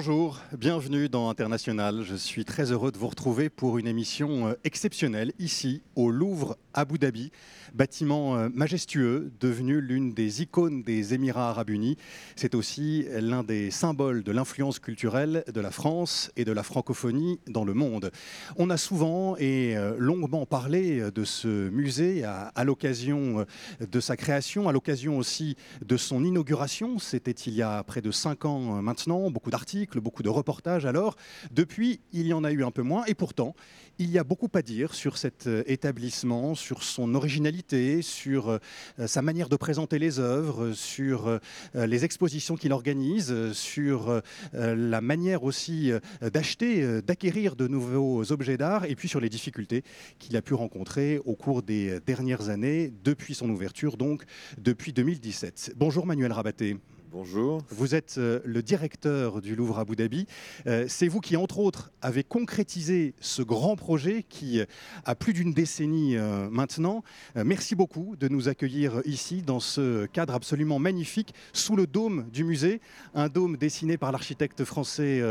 Bonjour, bienvenue dans International. Je suis très heureux de vous retrouver pour une émission euh, exceptionnelle ici au Louvre Abu Dhabi, bâtiment euh, majestueux devenu l'une des icônes des Émirats arabes unis. C'est aussi l'un des symboles de l'influence culturelle de la France et de la francophonie dans le monde. On a souvent et euh, longuement parlé de ce musée à l'occasion de sa création, à l'occasion aussi de son inauguration. C'était il y a près de cinq ans maintenant, beaucoup d'articles beaucoup de reportages alors. Depuis, il y en a eu un peu moins et pourtant, il y a beaucoup à dire sur cet euh, établissement, sur son originalité, sur euh, sa manière de présenter les œuvres, sur euh, les expositions qu'il organise, sur la manière aussi d'acheter, d'acquérir de nouveaux objets d'art et puis sur les difficultés qu'il a pu rencontrer au cours des dernières années depuis son ouverture, donc depuis 2017. Bonjour Manuel Rabaté. Bonjour. Vous êtes euh, le directeur du Louvre Abu Dhabi. Euh, c'est vous qui, entre autres, avez concrétisé ce grand projet qui a plus d'une décennie euh, maintenant. Merci beaucoup de nous accueillir ici dans ce cadre absolument magnifique sous le dôme du musée. Un dôme dessiné par l'architecte français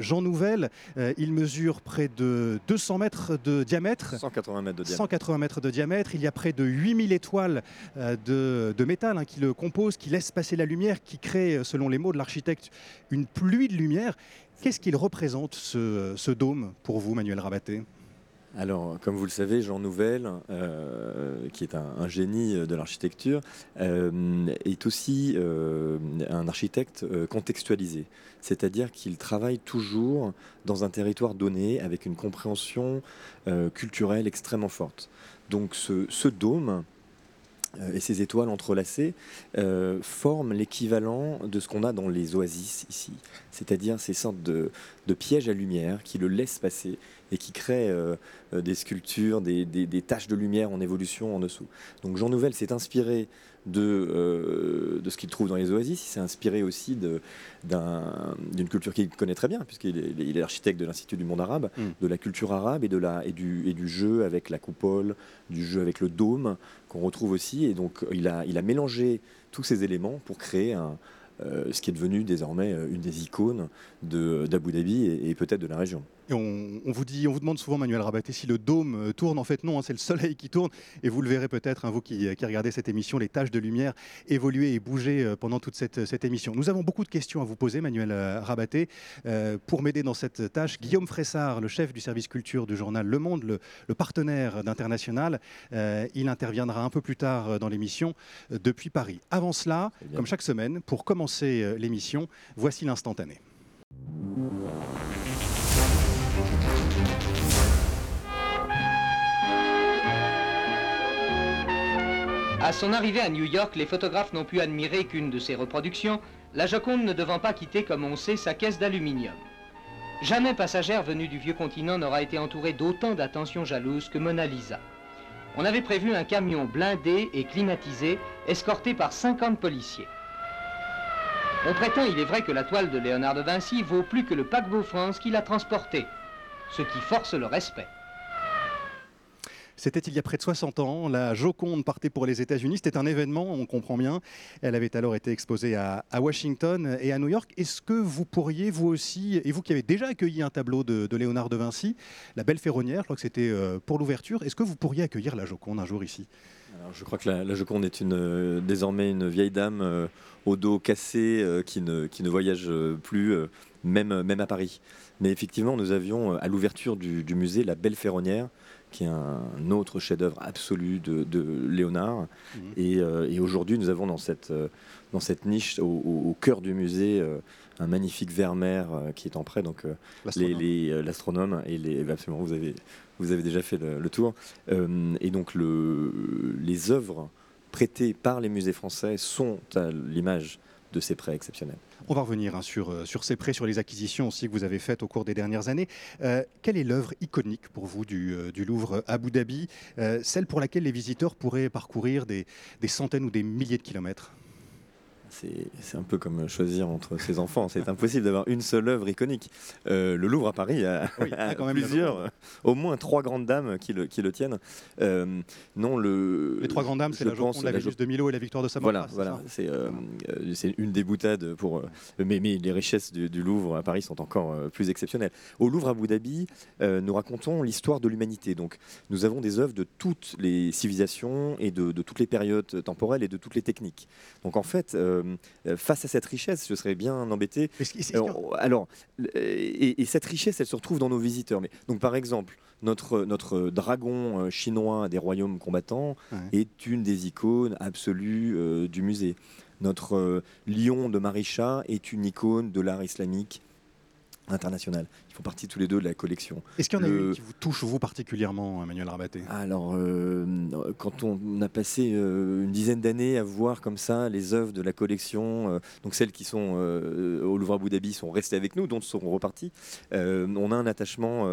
Jean Nouvel. Il mesure près de 200 mètres de diamètre. 180 mètres de diamètre. 180 mètres de diamètre. Il y a près de 8000 étoiles de, métal hein, qui le composent, qui laissent passer la lumière, qui crée, selon les mots de l'architecte, une pluie de lumière. Qu'est-ce qu'il représente ce, dôme pour vous, Manuel Rabaté? Alors, comme vous le savez, Jean Nouvel, euh, qui est un, génie de l'architecture, euh, est aussi euh, un architecte contextualisé. C'est-à-dire qu'il travaille toujours dans un territoire donné avec une compréhension culturelle extrêmement forte. Donc, ce dôme, euh, et ces étoiles entrelacées euh, forment l'équivalent de ce qu'on a dans les oasis ici, c'est-à-dire ces sortes de, pièges à lumière qui le laissent passer et qui créent euh, des sculptures, des, taches de lumière en évolution en dessous. Donc Jean Nouvel s'est inspiré de, euh, de ce qu'il trouve dans les oasis. Il s'est inspiré aussi d'une culture qu'il connaît très bien, puisqu'il est, il est architecte de l'Institut du monde arabe, mm. de la culture arabe et, de la, et, du, et du jeu avec la coupole, du jeu avec le dôme, qu'on retrouve aussi. Et donc, il a, il a mélangé tous ces éléments pour créer un, euh, ce qui est devenu désormais euh, une des icônes d'Abu Dhabi et, peut-être de la région. Et on, vous dit, on vous demande souvent, Manuel Rabaté, si le dôme euh, tourne. En fait, non, hein, c'est le soleil qui tourne. Et vous le verrez peut-être, hein, vous qui, regardez cette émission, les tâches de lumière évoluer et bouger pendant toute cette, émission. Nous avons beaucoup de questions à vous poser, Manuel Rabaté. pour m'aider dans cette tâche, Guillaume Fressard, le chef du service culture du journal Le Monde, le, partenaire d'International, il interviendra un peu plus tard dans l'émission depuis Paris. Avant cela, comme chaque semaine, pour commencer euh, l'émission, voici l'instantané. À son arrivée à New York, les photographes n'ont pu admirer qu'une de ses reproductions, la Joconde ne devant pas quitter, comme on sait, sa caisse d'aluminium. Jamais passagère venue du vieux continent n'aura été entourée d'autant d'attention jalouse que Mona Lisa. On avait prévu un camion blindé et climatisé, escorté par 50 policiers. On prétend, il est vrai, que la toile de Léonard de Vinci vaut plus que le paquebot France qui l'a transportée, ce qui force le respect. C'était il y a près de 60 ans. La Joconde partait pour les États-Unis. C'était un événement, on comprend bien. Elle avait alors été exposée à, Washington et à New York. Est-ce que vous pourriez, vous aussi, et vous qui avez déjà accueilli un tableau de, Léonard de Vinci, La Belle Ferronnière, je crois que c'était euh, pour l'ouverture, est-ce que vous pourriez accueillir la Joconde un jour ici? Je crois que la, Joconde est euh, désormais une vieille dame euh, au dos cassé qui, ne, voyage plus, même à Paris. Mais effectivement, nous avions à l'ouverture du, musée La Belle Ferronnière, qui est un autre chef-d'œuvre absolu de, Léonard. Mmh. Et, aujourd'hui, nous avons dans cette, dans cette niche, au, cœur du musée, un magnifique Vermeer qui est en prêt. Donc, l'astronome et les, absolument, vous avez, vous avez déjà fait le, tour. Euh, et donc le, les œuvres prêtées par les musées français sont à l'image de ces prêts exceptionnels. On va revenir hein, sur, euh, sur ces prêts, sur les acquisitions aussi que vous avez faites au cours des dernières années. Euh, quelle est l'œuvre iconique pour vous du, du Louvre Abu Dhabi, celle pour laquelle les visiteurs pourraient parcourir des centaines ou des milliers de kilomètres? C'est un peu comme choisir entre ses enfants. C'est impossible d'avoir une seule œuvre iconique. Euh, le Louvre à Paris a, quand même plusieurs, au moins trois grandes dames qui le, qui le tiennent. Euh, non, le, Les trois grandes dames, c'est la Joconde, la Vénus de Milo et la Victoire de Samothrace. Voilà, voilà euh, c'est une des boutades pour. mais, mais, les richesses du, Louvre à Paris sont encore plus exceptionnelles. Au Louvre à Abu Dhabi, nous racontons l'histoire de l'humanité. Donc, nous avons des œuvres de toutes les civilisations et de, de toutes les périodes temporelles et de toutes les techniques. Donc, en fait, euh, face à cette richesse, je serais bien embêté. Euh, alors, et, cette richesse, elle se retrouve dans nos visiteurs. Mais, donc, par exemple, notre, notre dragon euh, chinois des royaumes combattants est une des icônes absolues du musée. Notre lion de Marisha est une icône de l'art islamique international. Ils font partie tous les deux de la collection. Est-ce qu'il y en a une qui vous touche, vous particulièrement, Emmanuel Rabaté? Alors, euh, quand on a passé euh, une dizaine d'années à voir comme ça les œuvres de la collection, euh, donc celles qui sont au Louvre Abu Dhabi sont restées avec nous, d'autres sont reparties, on a un attachement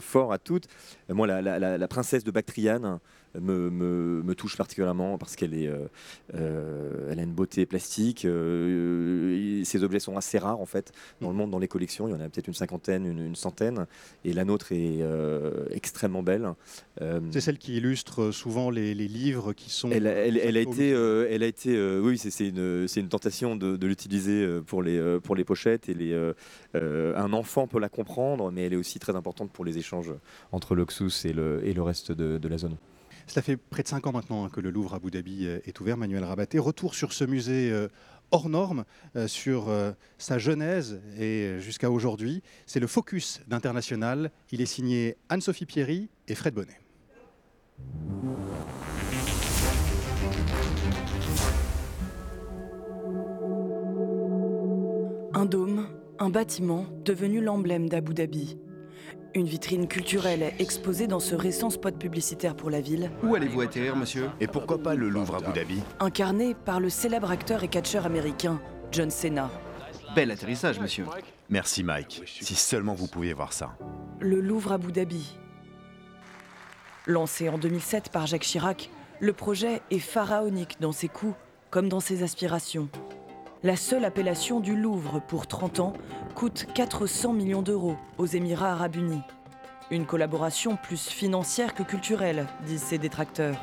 fort à toutes. Moi, la, la princesse de Bactriane, me, touche particulièrement parce qu'elle est, euh, euh, elle a une beauté plastique. Euh, ces objets sont assez rares en fait dans le monde, dans les collections. Il y en a peut-être une cinquantaine, une, centaine, et la nôtre est extrêmement belle. c'est celle qui illustre souvent les, livres qui sont. Elle, elle, a été, elle a été, oui, c'est une, une, tentation de, l'utiliser pour les, pour les pochettes et les. un enfant peut la comprendre, mais elle est aussi très importante pour les échanges entre l'Oxus et le, et le reste de, de la zone. Cela fait près de cinq ans maintenant hein, que le Louvre à Abu Dhabi euh, est ouvert. Manuel Rabaté, retour sur ce musée euh, hors norme, euh, sur sa genèse et jusqu'à aujourd'hui. C'est le focus d'International. Il est signé Anne-Sophie Pierry et Fred Bonnet. Un dôme, un bâtiment devenu l'emblème d'Abu Dhabi. Une vitrine culturelle est exposée dans ce récent spot publicitaire pour la ville. Où allez-vous atterrir, monsieur? Et pourquoi pas le Louvre Abu Dhabi? Incarné par le célèbre acteur et catcheur américain John Cena. Bel atterrissage, monsieur. Merci, Mike. Si seulement vous pouviez voir ça. Le Louvre Abu Dhabi. Lancé en 2007 par Jacques Chirac, le projet est pharaonique dans ses coûts comme dans ses aspirations. La seule appellation du Louvre pour 30 ans coûte 400 millions d'euros aux Émirats arabes unis. Une collaboration plus financière que culturelle, disent ses détracteurs.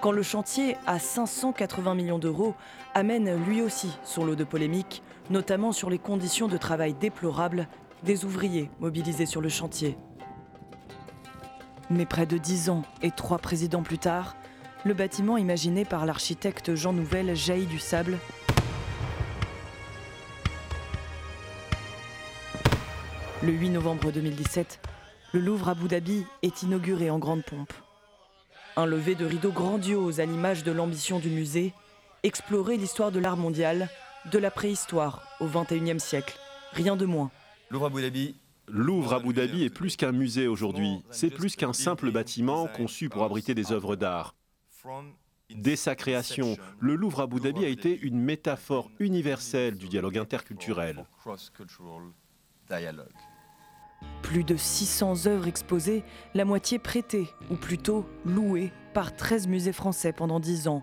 Quand le chantier à 580 millions d'euros amène lui aussi son lot de polémiques, notamment sur les conditions de travail déplorables des ouvriers mobilisés sur le chantier. Mais près de dix ans et trois présidents plus tard, le bâtiment imaginé par l'architecte Jean Nouvel jaillit du sable Le 8 novembre 2017, le Louvre Abu Dhabi est inauguré en grande pompe. Un lever de rideau grandiose à l'image de l'ambition du musée, explorer l'histoire de l'art mondial, de la préhistoire au XXIe siècle, rien de moins. Louvre Abu Dhabi. Louvre Abu Dhabi est plus qu'un musée aujourd'hui, c'est plus qu'un simple bâtiment conçu pour abriter des œuvres d'art. Dès sa création, le Louvre Abu Dhabi a été une métaphore universelle du dialogue interculturel. Plus de 600 œuvres exposées, la moitié prêtées, ou plutôt louées, par 13 musées français pendant 10 ans.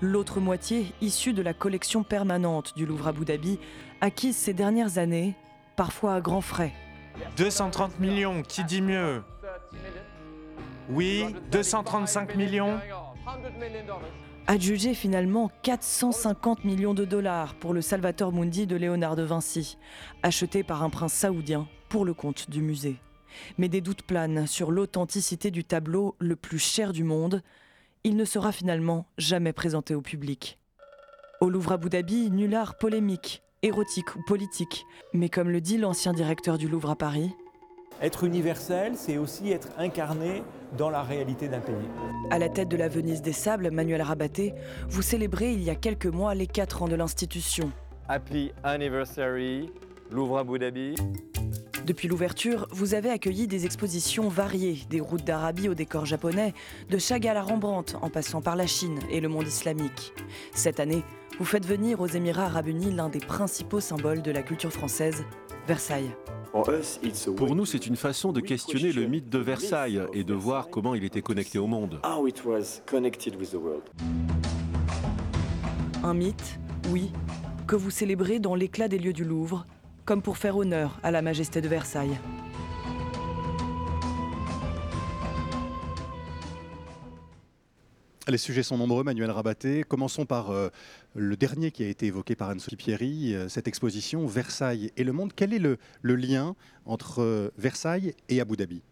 L'autre moitié issue de la collection permanente du Louvre Abu Dhabi, acquise ces dernières années, parfois à grands frais. 230 millions, qui dit mieux? Oui, 235 millions Adjugé finalement 450 millions de dollars pour le Salvator Mundi de Léonard de Vinci, acheté par un prince saoudien pour le compte du musée. Mais des doutes planent sur l'authenticité du tableau le plus cher du monde. Il ne sera finalement jamais présenté au public. Au Louvre Abu Dhabi, nul art polémique, érotique ou politique. Mais comme le dit l'ancien directeur du Louvre à Paris, être universel, c'est aussi être incarné dans la réalité d'un pays. À la tête de la Venise des Sables, Manuel Rabaté, vous célébrez il y a quelques mois les 4 ans de l'institution. Happy Anniversary, Louvre Abu Dhabi. Depuis l'ouverture, vous avez accueilli des expositions variées, des routes d'Arabie au décor japonais, de Chagall à Rembrandt en passant par la Chine et le monde islamique. Cette année, vous faites venir aux Émirats arabes unis l'un des principaux symboles de la culture française, Versailles. Pour nous, c'est une façon de questionner le mythe de Versailles et de voir comment il était connecté au monde. Un mythe oui, que vous célébrez dans l'éclat des lieux du Louvre, comme pour faire honneur à la majesté de Versailles. Les sujets sont nombreux, Manuel Rabaté. Commençons par euh, le dernier qui a été évoqué par Anne-Sophie Pierry, euh, cette exposition Versailles et le monde. Quel est le, lien entre euh, Versailles et Abu Dhabi?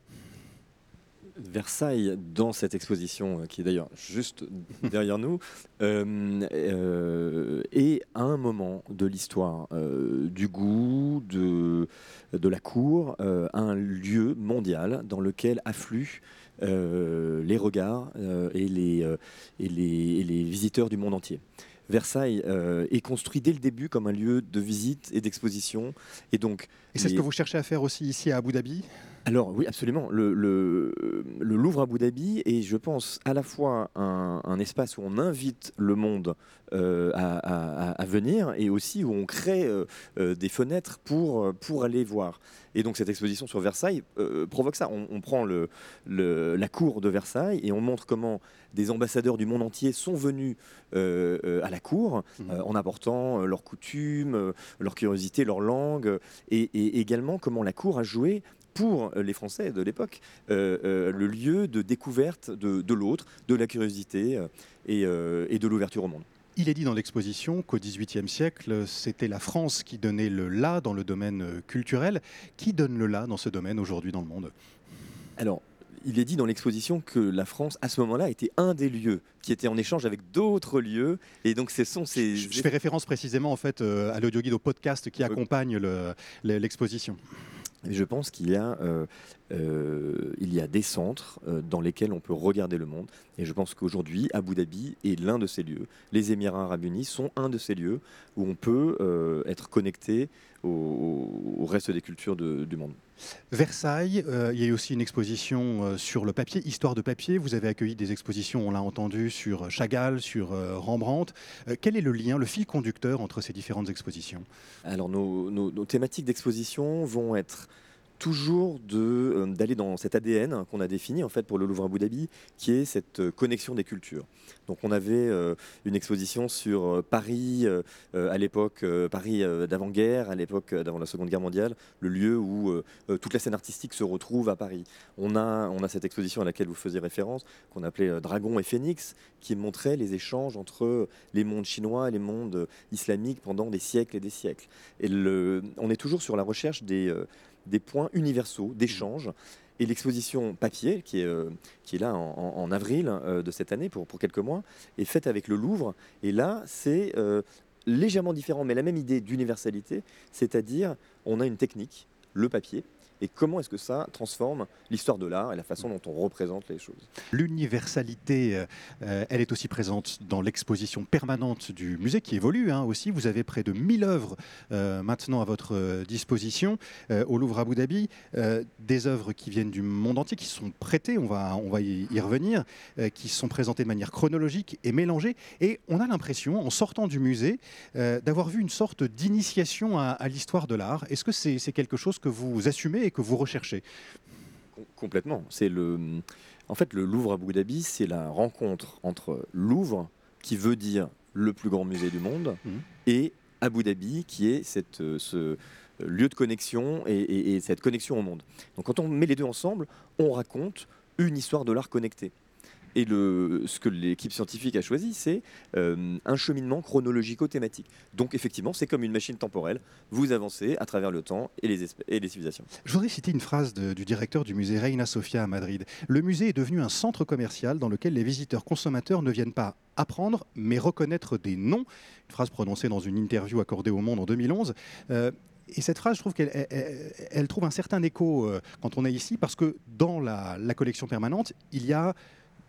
Versailles, dans cette exposition, qui est d'ailleurs juste derrière nous, est un moment de l'histoire du goût, de, la cour, un lieu mondial dans lequel affluent les regards euh, et, les, euh, et, les, et les visiteurs du monde entier. Versailles euh, est construit dès le début comme un lieu de visite et d'exposition. Et donc, Et c'est ce que vous cherchez à faire aussi ici à Abu Dhabi? Alors oui, absolument. Le, le- le Louvre Abu Dhabi est, je pense, à la fois un, un espace où on invite le monde euh, à, à- à venir et aussi où on crée euh, euh, des fenêtres pour, pour aller voir. Et donc cette exposition sur Versailles euh, provoque ça. On, on prend le, le- la cour de Versailles et on montre comment des ambassadeurs du monde entier sont venus euh, euh, à la cour euh, en apportant leurs coutumes, leur curiosité, leur langue, et, et également comment la cour a joué pour euh, les Français de l'époque euh, euh, le lieu de découverte de, de l'autre, de la curiosité et, et de l'ouverture au monde. Il est dit dans l'exposition qu'au XVIIIe siècle, c'était la France qui donnait le là dans le domaine culturel. Qui donne le là dans ce domaine aujourd'hui dans le monde? Alors, il est dit dans l'exposition que la France, à ce moment-là, était un des lieux qui était en échange avec d'autres lieux, et donc ce sont ces... Je je fais référence précisément en fait euh, à l'audio guide au podcast qui accompagne le- le- l'exposition. Je pense qu'il y, a, euh, euh, des centres euh, dans lesquels on peut regarder le monde. Et je pense qu'aujourd'hui, Abu Dhabi est l'un de ces lieux. Les Émirats arabes unis sont un de ces lieux où on peut être connecté au, au reste des cultures de- du monde. Versailles, euh, il y a eu aussi une exposition euh, sur le papier, histoire de papier. Vous avez accueilli des expositions, on l'a entendu, sur Chagall, sur euh, Rembrandt. Quel est le lien, le fil conducteur entre ces différentes expositions? Alors nos, nos- nos thématiques d'exposition vont être toujours euh, d'aller dans cet ADN qu'on a défini en fait pour le Louvre Abu Dhabi, qui est cette euh, connexion des cultures. Donc on avait euh, une exposition sur Paris à l'époque, Paris d'avant-guerre, à l'époque d'avant la Seconde Guerre mondiale, le lieu où toute la scène artistique se retrouve à Paris. On a, cette exposition à laquelle vous faisiez référence, qu'on appelait Dragon et Phénix, qui montrait les échanges entre les mondes chinois et les mondes islamiques pendant des siècles et des siècles. Et on est toujours sur la recherche des, des points universaux d'échange. Et l'exposition papier, qui est, euh, là en avril euh, de cette année, pour, pour quelques mois, est faite avec le Louvre. Et là, c'est euh, légèrement différent, mais la même idée d'universalité, c'est-à-dire on a une technique, le papier, et comment est-ce que ça transforme l'histoire de l'art et la façon dont on représente les choses? L'universalité, euh, euh, elle est aussi présente dans l'exposition permanente du musée qui évolue hein, aussi. Vous avez près de 1000 œuvres euh, maintenant à votre disposition au Louvre Abu Dhabi, des œuvres qui viennent du monde entier, qui sont prêtées, on va, on va y, revenir, qui sont présentées de manière chronologique et mélangée. Et on a l'impression, en sortant du musée, d'avoir vu une sorte d'initiation à, l'histoire de l'art. Est-ce que c'est quelque chose que vous assumez et que vous recherchez Com- Complètement. C'est le, en fait, le Louvre Abu Dhabi, c'est la rencontre entre Louvre, qui veut dire le plus grand musée du monde, Mhm. et Abu Dhabi, qui est cette, euh, ce euh, lieu de connexion et, et- et cette connexion au monde. Donc, quand on met les deux ensemble, on raconte une histoire de l'art connecté. Et le, ce que l'équipe scientifique a choisi, c'est euh, un cheminement chronologico-thématique. Donc, effectivement, c'est comme une machine temporelle. Vous avancez à travers le temps et les, et les civilisations. Je voudrais citer une phrase du directeur du musée Reina Sofia à Madrid. Le musée est devenu un centre commercial dans lequel les visiteurs consommateurs ne viennent pas apprendre, mais reconnaître des noms. Une phrase prononcée dans une interview accordée au Monde en 2011. Euh, et cette phrase, je trouve qu'elle elle- trouve un certain écho euh, quand on est ici, parce que dans la collection permanente, il y a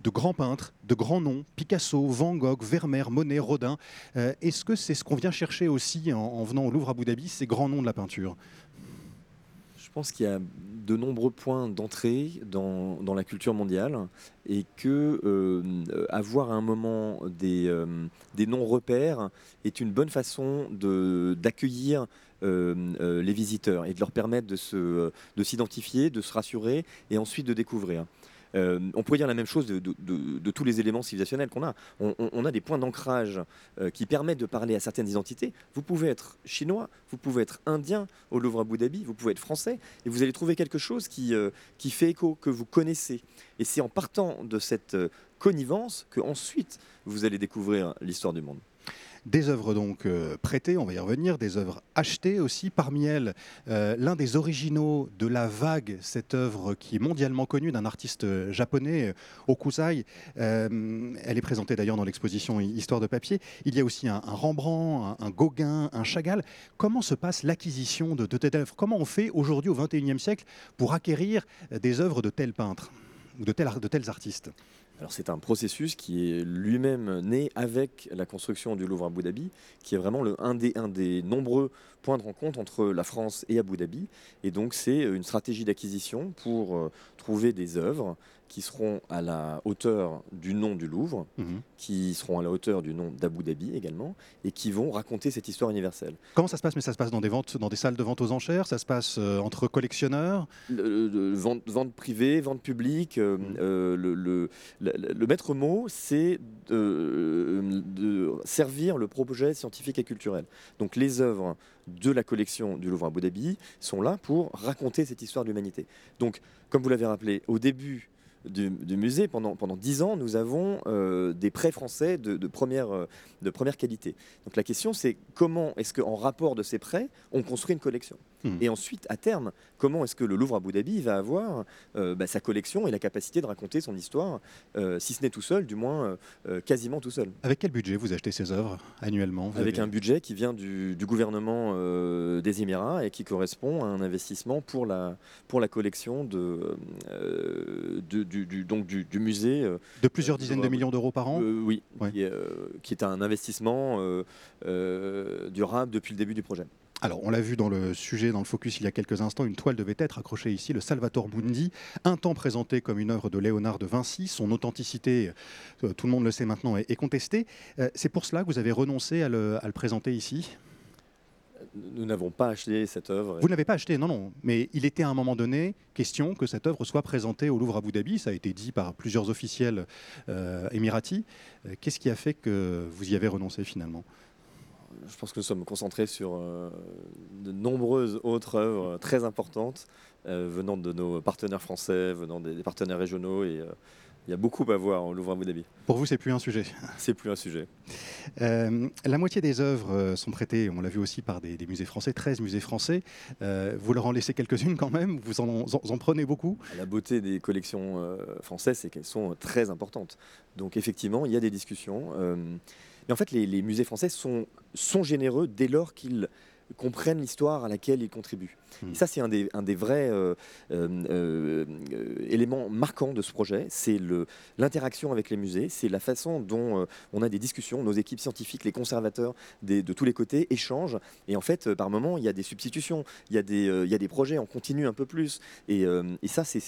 de grands peintres, de grands noms, Picasso, Van Gogh, Vermeer, Monet, Rodin. Euh, Est-ce que c'est ce qu'on vient chercher aussi en, en venant au Louvre Abu Dhabi, ces grands noms de la peinture? Je pense qu'il y a de nombreux points d'entrée dans, la culture mondiale et que euh, avoir à un moment des, euh, des non-repères est une bonne façon d'accueillir euh, euh, les visiteurs et de leur permettre de s'identifier, de se rassurer et ensuite de découvrir. Euh, on pourrait dire la même chose de, tous les éléments civilisationnels qu'on a. On, a des points d'ancrage euh, qui permettent de parler à certaines identités. Vous pouvez être chinois, vous pouvez être indien au Louvre Abu Dhabi, vous pouvez être français, et vous allez trouver quelque chose qui, euh, qui fait écho, que vous connaissez. Et c'est en partant de cette connivence que ensuite vous allez découvrir l'histoire du monde. Des œuvres donc euh, prêtées, on va y revenir, des œuvres achetées aussi. Parmi elles, euh, l'un des originaux de La Vague, cette œuvre qui est mondialement connue d'un artiste euh, japonais, Okusai. elle est présentée d'ailleurs dans l'exposition Histoire de papier. Il y a aussi un, Rembrandt, un, Gauguin, un Chagall. Comment se passe l'acquisition de, de telles œuvres? Comment on fait aujourd'hui au XXIe siècle pour acquérir des œuvres de tels peintres ou de tels, de tels artistes? Alors c'est un processus qui est lui-même né avec la construction du Louvre à Abu Dhabi, qui est vraiment le, un, des, un des nombreux points de rencontre entre la France et Abu Dhabi. Et donc c'est une stratégie d'acquisition pour euh, trouver des œuvres qui seront à la hauteur du nom du Louvre, mhm. qui seront à la hauteur du nom d'Abu Dhabi également, et qui vont raconter cette histoire universelle. Comment ça se passe? Mais ça se passe dans des ventes, dans des salles de vente aux enchères? Ça se passe euh, entre collectionneurs? Vente, vente, privée, vente publique. Euh, mhm. euh, le, le, le, maître mot, c'est de, de, servir le projet scientifique et culturel. Donc les œuvres de la collection du Louvre à Abu Dhabi sont là pour raconter cette histoire de l'humanité. Donc, comme vous l'avez rappelé, au début du, musée, pendant, pendant 10 ans, nous avons euh, des prêts français de, première, euh, de première qualité. Donc la question, c'est comment est-ce qu'en rapport de ces prêts, on construit une collection? Hmm. Et ensuite, à terme, comment est-ce que le Louvre Abu Dhabi va avoir euh, bah, sa collection et la capacité de raconter son histoire, si ce n'est tout seul, du moins quasiment tout seul? Avec quel budget vous achetez ces œuvres annuellement? Avec un budget qui vient du, gouvernement des Émirats et qui correspond à un investissement pour la, pour la collection de, de du, donc du, musée. Euh, de plusieurs dizaines de millions d'euros par an? Euh, Oui, euh, qui, est, un investissement durable depuis le début du projet. Alors, on l'a vu dans le sujet, dans le focus, il y a quelques instants, une toile devait être accrochée ici, le Salvator Mundi, un temps présenté comme une œuvre de Léonard de Vinci. Son authenticité, tout le monde le sait maintenant, est, contestée. C'est pour cela que vous avez renoncé à le présenter ici? Nous n'avons pas acheté cette œuvre. Vous ne l'avez pas acheté, non, non. Mais il était à un moment donné question que cette œuvre soit présentée au Louvre Abu Dhabi. Ça a été dit par plusieurs officiels euh, émiratis. Euh, qu'est-ce qui a fait que vous y avez renoncé finalement? Je pense que nous sommes concentrés sur euh, de nombreuses autres œuvres très importantes venant de nos partenaires français, venant des, partenaires régionaux et il y a beaucoup à voir au Louvre Abu Dhabi. Pour vous, c'est plus un sujet C'est plus un sujet. Euh, la moitié des œuvres euh, sont prêtées, on l'a vu aussi par des, musées français, 13 musées français. Euh, vous leur en laissez quelques-unes quand même? Vous en, en, prenez beaucoup? La beauté des collections françaises, c'est qu'elles sont très importantes. Donc effectivement, il y a des discussions. mais en fait, les, les musées français sont, sont généreux dès lors qu'ils comprennent l'histoire à laquelle ils contribuent. Hmm. Et ça, c'est un des, un des vrais euh, euh, euh, éléments marquants de ce projet. C'est l'interaction avec les musées, c'est la façon dont on a des discussions, nos équipes scientifiques, les conservateurs de tous les côtés échangent. Et en fait, par moments, il y a des substitutions, il y a des, il y a des projets, on continue un peu plus. Et, et ça, c'est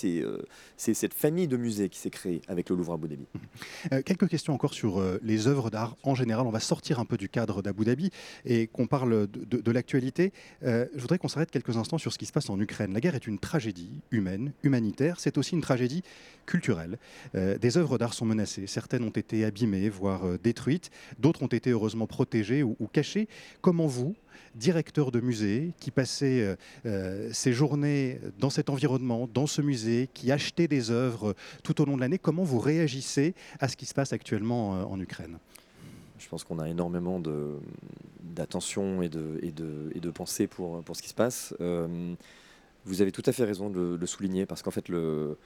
cette famille de musées qui s'est créée avec le Louvre Abu Dhabi. Hmm. quelques questions encore sur les œuvres d'art en général. On va sortir un peu du cadre d'Abu Dhabi et qu'on parle de, de, de l'actualité. Je voudrais qu'on s'arrête quelques instants sur ce qui se passe en Ukraine. La guerre est une tragédie humaine, humanitaire, c'est aussi une tragédie culturelle. Euh, des œuvres d'art sont menacées, certaines ont été abîmées, voire euh, détruites, d'autres ont été heureusement protégées ou, cachées. Comment vous, directeur de musée, qui passait euh, ses journées dans cet environnement, dans ce musée, qui achetait des œuvres tout au long de l'année, comment vous réagissez à ce qui se passe actuellement en Ukraine? Je pense qu'on a énormément d'attention et de, et, de, et de pensée pour, pour ce qui se passe. Euh, vous avez tout à fait raison de le, souligner parce qu'en fait, le,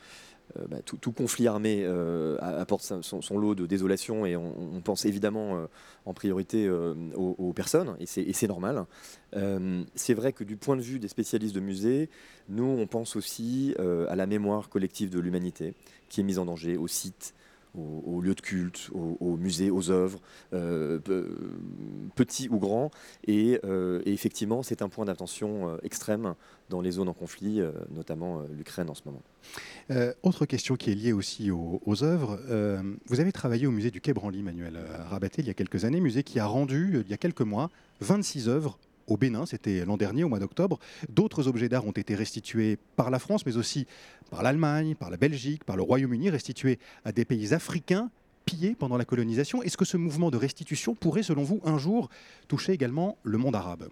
euh, bah, tout, conflit armé euh, apporte son, lot de désolation et on, pense évidemment en priorité aux, personnes et c'est normal. c'est vrai que du point de vue des spécialistes de musée, nous on pense aussi à la mémoire collective de l'humanité qui est mise en danger, au site, aux, lieux de culte, aux, musées, aux œuvres, euh, petits ou grands. Euh, et, effectivement, c'est un point d'attention euh, extrême dans les zones en conflit, notamment l'Ukraine en ce moment. autre question qui est liée aussi aux, œuvres. vous avez travaillé au musée du Quai Branly, Manuel Rabaté, il y a quelques années, musée qui a rendu, il y a quelques mois, 26 œuvres au Bénin, c'était l'an dernier, au mois d'octobre. D'autres objets d'art ont été restitués par la France, mais aussi par l'Allemagne, par la Belgique, par le Royaume-Uni, restitués à des pays africains pillés pendant la colonisation. Est-ce que ce mouvement de restitution pourrait, selon vous, un jour toucher également le monde arabe?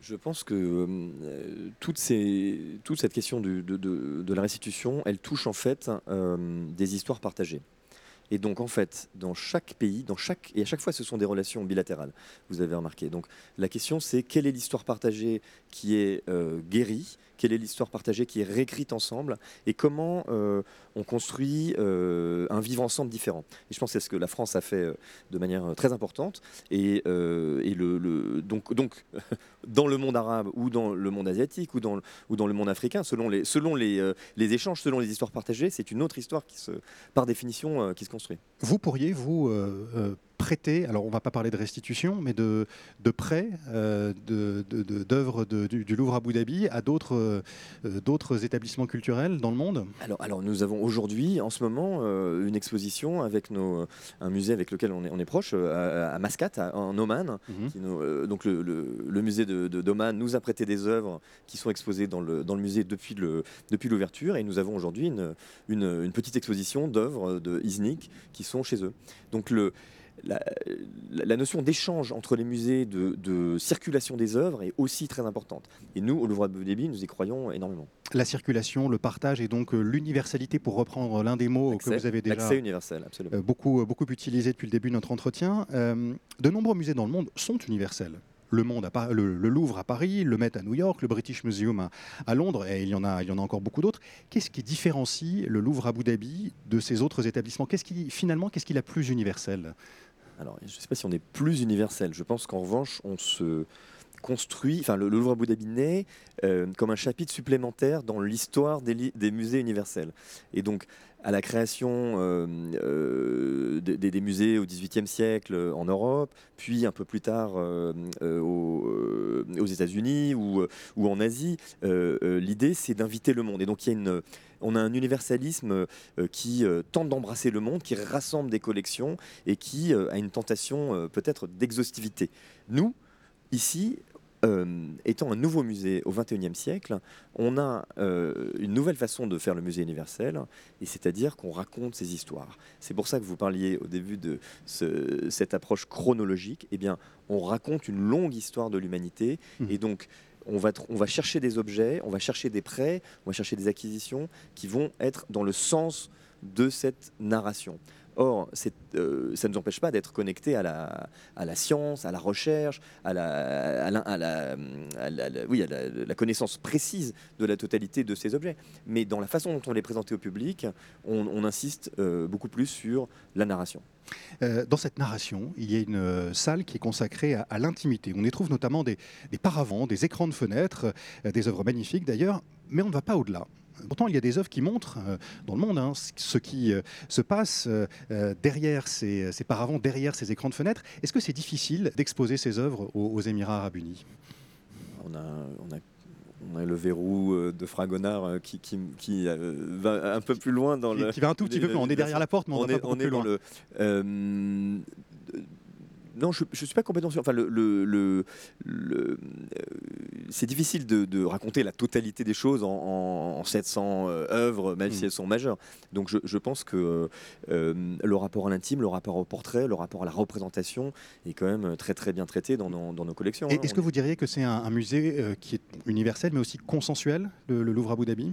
Je pense que euh, toute, cette question de, la restitution, elle touche en fait euh, des histoires partagées. Et donc, en fait, dans chaque pays, dans chaque, et à chaque fois, ce sont des relations bilatérales, vous avez remarqué. Donc, la question, c'est quelle est l'histoire partagée qui est euh, guérie, quelle est l'histoire partagée qui est réécrite ensemble, et comment euh, on construit euh, un vivre ensemble différent. Et je pense que c'est ce que la France a fait de manière très importante. Et, donc, dans le monde arabe ou dans le monde asiatique ou dans, le monde africain, selon les, échanges, selon les histoires partagées, c'est une autre histoire qui se, par définition, qui se construit. Vous pourriez, vous, euh, euh, prêter, alors on ne va pas parler de restitution, mais de, de prêt euh, d'œuvres du, Louvre à Abu Dhabi à d'autres d'autres établissements culturels dans le monde? Alors, alors nous avons aujourd'hui, en ce moment, une exposition avec nos, un musée avec lequel on est, on est proche, à, Mascate, en Oman. Mhm. donc le, le, musée de, d'Oman nous a prêté des œuvres qui sont exposées dans le, dans le musée depuis, le, depuis l'ouverture, et nous avons aujourd'hui une, une, une, petite exposition d'œuvres de Iznik qui sont chez eux. Donc le, la, notion d'échange entre les musées, de, circulation des œuvres est aussi très importante. Et nous, au Louvre Abu Dhabi, nous y croyons énormément. La circulation, le partage et donc euh, l'universalité, pour reprendre l'un des mots que vous avez déjà universel, absolument. Euh, beaucoup, euh, beaucoup utilisé depuis le début de notre entretien. de nombreux musées dans le monde sont universels le, monde à le, Louvre à Paris, le Met à New York, le British Museum à, Londres, et il y en a, il y en a encore beaucoup d'autres. Qu'est-ce qui différencie le Louvre à Abu Dhabi de ces autres établissements? Qu'est-ce qui, finalement, qu'est-ce qui est plus universel Alors, je ne sais pas si on est plus universel. Je pense qu'en revanche, on se construit, enfin le, Louvre Abu Dhabi naît euh, comme un chapitre supplémentaire dans l'histoire des, des, musées universels. Et donc à la création euh, euh, des, musées au XVIIIe siècle en Europe, puis un peu plus tard aux, États-Unis ou, ou, en Asie, l'idée c'est d'inviter le monde. Et donc il y a une, on a un universalisme qui tente d'embrasser le monde, qui rassemble des collections et qui a une tentation peut-être d'exhaustivité. Nous, ici, euh, étant un nouveau musée au XXIe siècle, on a euh, une nouvelle façon de faire le musée universel, et c'est-à-dire qu'on raconte ces histoires. C'est pour ça que vous parliez au début de cette approche chronologique. Eh bien, on raconte une longue histoire de l'humanité, mmh. et donc on va, on va chercher des objets, on va chercher des prêts, on va chercher des acquisitions qui vont être dans le sens de cette narration. Or, euh, ça ne nous empêche pas d'être connectés à la, science, à la recherche, à la, connaissance précise de la totalité de ces objets. Mais dans la façon dont on les présente au public, on, insiste euh, beaucoup plus sur la narration. Euh, dans cette narration, il y a une salle qui est consacrée à, l'intimité. On y trouve notamment des, des paravents, des écrans de fenêtres, des œuvres magnifiques d'ailleurs, mais on ne va pas au-delà. Pourtant, il y a des œuvres qui montrent euh, dans le monde hein, ce qui euh, se passe euh, derrière ces, paravents, derrière ces écrans de fenêtre. Est-ce que c'est difficile d'exposer ces œuvres aux, Émirats arabes unis? On a, le verrou de Fragonard qui, qui, va un peu plus loin dans le. Qui va un tout petit peu plus loin. On est derrière la porte, mais on, est, pas on est dans le non, je ne suis pas complètement sûr. Enfin, le, le, euh, c'est difficile de, raconter la totalité des choses en, 700 euh, œuvres, même si mm. elles sont majeures. Donc je, pense que euh, le rapport à l'intime, le rapport au portrait, le rapport à la représentation est quand même très très bien traité dans nos, collections. Hein. Est-ce que vous diriez que c'est un, musée qui est universel mais aussi consensuel, le, le Louvre Abu Dhabi?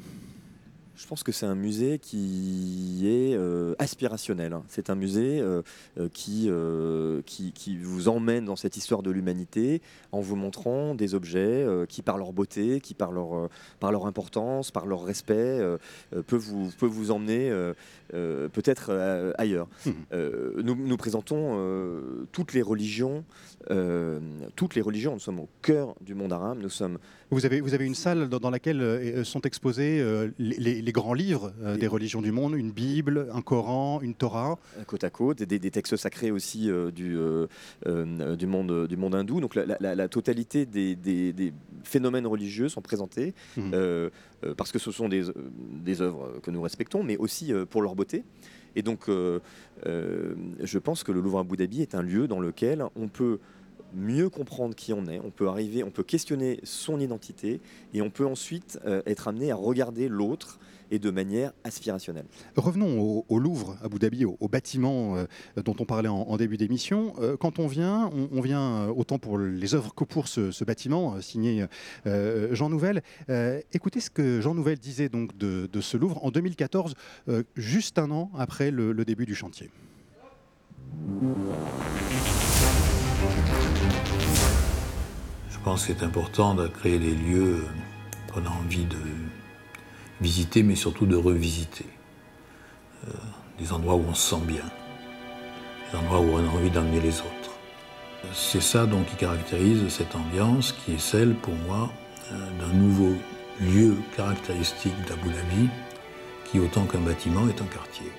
Je pense que c'est un musée qui est euh, aspirationnel. Hein. C'est un musée euh, euh, qui, qui, vous emmène dans cette histoire de l'humanité en vous montrant des objets qui, par leur beauté, qui, par leur, par leur importance, par leur respect, peuvent, vous, peuvent vous emmener peut-être ailleurs. Mmh. Nous, nous, présentons toutes les religions, toutes les religions. Nous sommes au cœur du monde arabe. Nous sommes. Vous avez, vous avez une salle dans, laquelle sont exposés les les grands livres euh, des religions du monde, une Bible, un Coran, une Torah. Côte à côte, des, des textes sacrés aussi euh, du, euh, du, monde, du monde hindou. Donc la, totalité des, des, phénomènes religieux sont présentés mmh. parce que ce sont des, des œuvres que nous respectons, mais aussi pour leur beauté. Et donc, je pense que le Louvre à Abu Dhabi est un lieu dans lequel on peut mieux comprendre qui on est, on peut arriver, on peut questionner son identité et on peut ensuite euh, être amené à regarder l'autre et de manière aspirationnelle. Revenons au, Louvre, à Abu Dhabi, au, bâtiment euh, dont on parlait en, début d'émission. Euh, quand on vient, on, vient autant pour les œuvres que pour ce, bâtiment signé Jean Nouvel. écoutez ce que Jean Nouvel disait donc de, ce Louvre en 2014, juste un an après le début du chantier. Je pense que c'est important de créer des lieux qu'on a envie de visiter, mais surtout de revisiter. Euh, des endroits où on se sent bien, des endroits où on a envie d'emmener les autres. C'est ça donc qui caractérise cette ambiance, qui est celle pour moi euh, d'un nouveau lieu caractéristique d'Abu Dhabi, qui autant qu'un bâtiment est un quartier.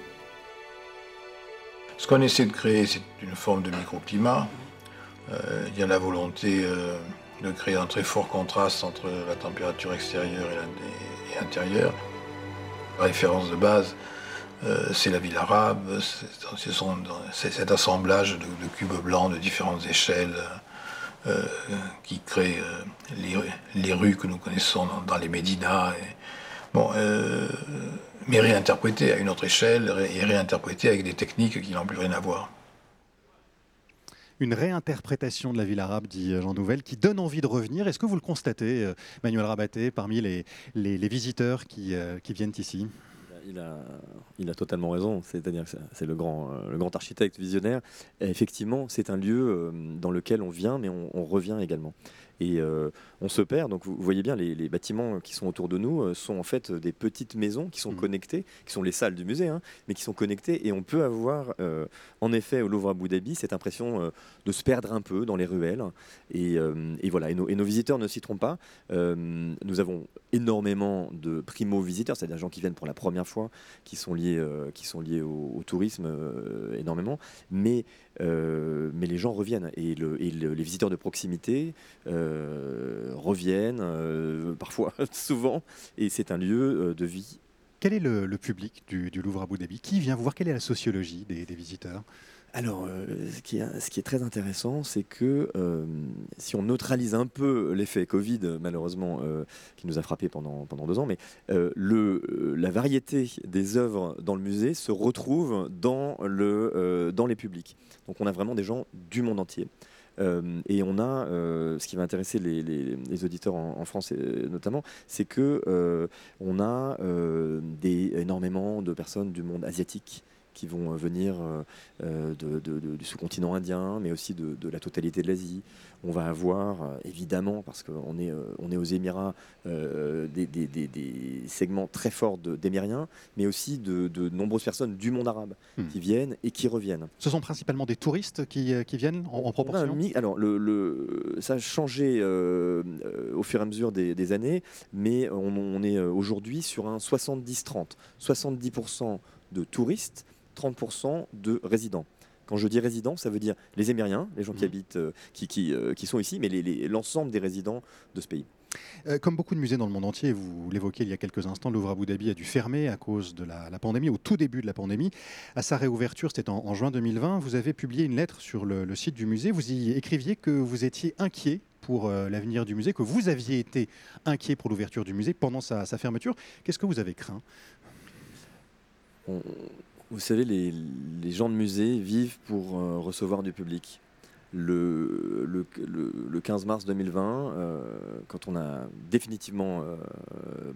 Ce qu'on essaie de créer, c'est une forme de microclimat. Euh, il y a la volonté de créer un très fort contraste entre la température extérieure et, intérieure. La référence de base, euh, c'est la ville arabe, c'est cet assemblage de, cubes blancs de différentes échelles euh, qui crée euh, les, rues que nous connaissons dans, les médinas. bon, mais réinterprété à une autre échelle et réinterprété avec des techniques qui n'ont plus rien à voir une réinterprétation de la ville arabe, dit Jean Nouvel, qui donne envie de revenir. Est-ce que vous le constatez, euh, Manuel Rabaté, parmi les, les, visiteurs qui, euh, qui viennent ici? Il a, il a, totalement raison, c'est-à-dire que c'est le grand, euh, le grand architecte visionnaire. effectivement, c'est un lieu dans lequel on vient, mais on revient également et euh, on se perd. Donc vous voyez bien, les, bâtiments qui sont autour de nous euh, sont en fait des petites maisons qui sont mmh. connectées, qui sont les salles du musée, hein, mais qui sont connectées. Et on peut avoir, euh, en effet, au Louvre Abu Dhabi, cette impression de se perdre un peu dans les ruelles. Et, voilà, et nos, visiteurs ne s'y trompent pas. nous avons énormément de primo-visiteurs, c'est-à-dire des gens qui viennent pour la première fois, qui sont liés, qui sont liés au, tourisme énormément. Mais, mais les gens reviennent. Et, les visiteurs de proximité euh, reviennent, euh, parfois souvent, et c'est un lieu euh, de vie. Quel est le, public du, Louvre Abu Dhabi? Qui vient vous voir? Quelle est la sociologie des, visiteurs? Alors, ce, qui est, ce, qui est, très intéressant, c'est que si on neutralise un peu l'effet Covid, malheureusement, qui nous a frappé pendant, pendant deux ans, mais la variété des œuvres dans le musée se retrouve dans, le, dans les publics. Donc, on a vraiment des gens du monde entier. Euh, et on a, euh, ce qui va intéresser les, auditeurs en, France notamment, c'est que euh, on a énormément de personnes du monde asiatique qui vont venir du sous-continent indien, mais aussi de, la totalité de l'Asie. On va avoir, euh, évidemment, parce qu'on est, euh, on est aux Émirats, euh, des, segments très forts d'émiriens, mais aussi de, nombreuses personnes du monde arabe hmm. qui viennent et qui reviennent. Ce sont principalement des touristes qui, viennent en, proportion? Alors, le, ça a changé au fur et à mesure des, années, mais on, on est aujourd'hui sur un 70-30. 70% de touristes, 30% de résidents. Quand je dis résidents, ça veut dire les Émiriens, les gens qui mmh. habitent, euh, qui, euh, qui, sont ici, mais l'ensemble des résidents de ce pays. Euh, comme beaucoup de musées dans le monde entier, vous l'évoquez il y a quelques instants, Louvre Abu Dhabi a dû fermer à cause de la, pandémie, au tout début de la pandémie. À sa réouverture, c'était en, juin 2020, vous avez publié une lettre sur le, site du musée. Vous y écriviez que vous étiez inquiet pour l'avenir du musée, que vous aviez été inquiet pour l'ouverture du musée pendant sa, sa fermeture. Qu'est-ce que vous avez craint? Vous savez, les, gens de musée vivent pour euh, recevoir du public le, le, 15 mars 2020, euh, quand on a définitivement euh,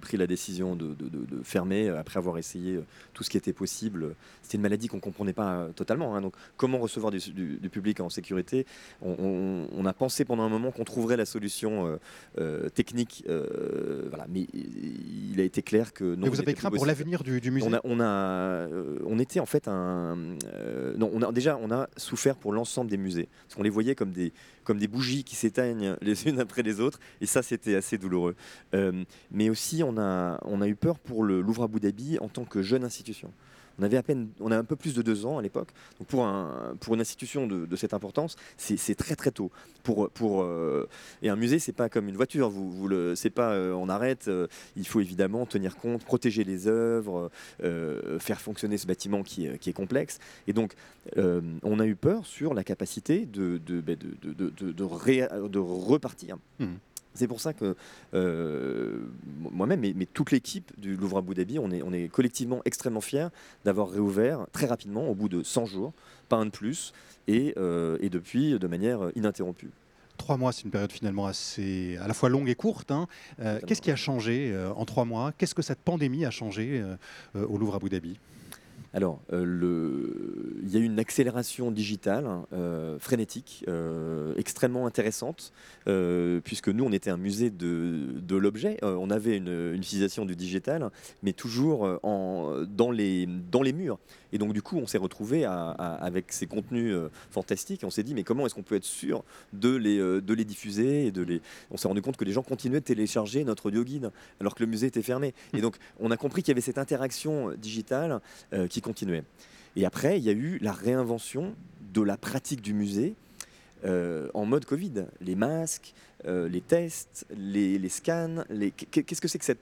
pris la décision de, fermer, après avoir essayé tout ce qui était possible, c'était une maladie qu'on ne comprenait pas totalement. Hein. donc, comment recevoir du, public en sécurité? On, a pensé pendant un moment qu'on trouverait la solution euh, technique. voilà, mais il a été clair que non. Mais vous avez craint pour l'avenir du, musée? On a, on, était en fait un. non, on a, déjà, on a souffert pour l'ensemble des musées les voyait comme des, comme des bougies qui s'éteignent les unes après les autres. Et ça, c'était assez douloureux. Euh, mais aussi, on a, on a eu peur pour le Louvre Abu Dhabi en tant que jeune institution. On avait à peine, on a un peu plus de deux ans à l'époque. Pour, un, pour une institution de, cette importance, c'est très très tôt. Pour, euh, et un musée, c'est pas comme une voiture. Vous, vous le, c'est pas, euh, on arrête. Euh, il faut évidemment tenir compte, protéger les œuvres, faire fonctionner ce bâtiment qui, est complexe. Et donc, on a eu peur sur la capacité de, repartir. C'est pour ça que euh, moi-même, mais, toute l'équipe du Louvre Abu Dhabi, on est, on est collectivement extrêmement fiers d'avoir réouvert très rapidement, au bout de 100 jours, pas un de plus, et, euh, et depuis de manière ininterrompue. Trois mois, c'est une période finalement assez à la fois longue et courte. Hein. Euh, qu'est-ce qui a changé en trois mois? Qu'est-ce que cette pandémie a changé au Louvre Abu Dhabi? Alors, euh, il y a eu une accélération digitale euh, frénétique, euh, extrêmement intéressante, puisque nous, on était un musée de, l'objet. on avait une, utilisation du digital, mais toujours dans, les, murs. Et donc, du coup, on s'est retrouvé avec ces contenus fantastiques. on s'est dit, mais comment est-ce qu'on peut être sûr de les, diffuser et de les... On s'est rendu compte que les gens continuaient de télécharger notre audio guide alors que le musée était fermé. Et donc, on a compris qu'il y avait cette interaction digitale qui continuait. Et après, il y a eu la réinvention de la pratique du musée euh, en mode Covid. Les masques, euh, les tests, les, scans. Qu'est-ce que c'est que.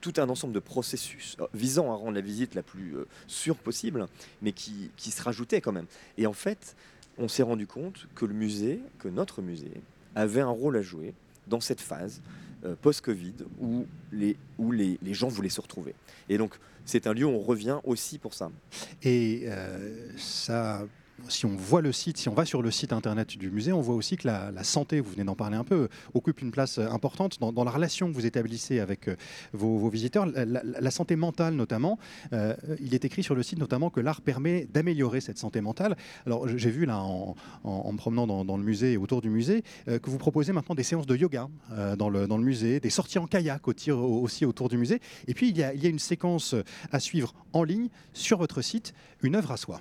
Tout, un ensemble de processus euh, visant à rendre la visite la plus sûre possible, mais qui, se rajoutait quand même. Et en fait, on s'est rendu compte que le musée, que notre musée, avait un rôle à jouer dans cette phase post-Covid où, les, gens voulaient se retrouver. Et donc, c'est un lieu où on revient aussi pour ça. Et ça si on voit le site, si on va sur le site internet du musée, on voit aussi que la, santé, vous venez d'en parler un peu, occupe une place euh, importante dans, la relation que vous établissez avec euh, vos, visiteurs. La, santé mentale notamment, il est écrit sur le site notamment que l'art permet d'améliorer cette santé mentale. Alors j'ai vu là en, me promenant dans, le musée et autour du musée que vous proposez maintenant des séances de yoga dans, le, musée, des sorties en kayak aussi autour du musée. Et puis il y a une séquence à suivre en ligne sur votre site, une œuvre à soi.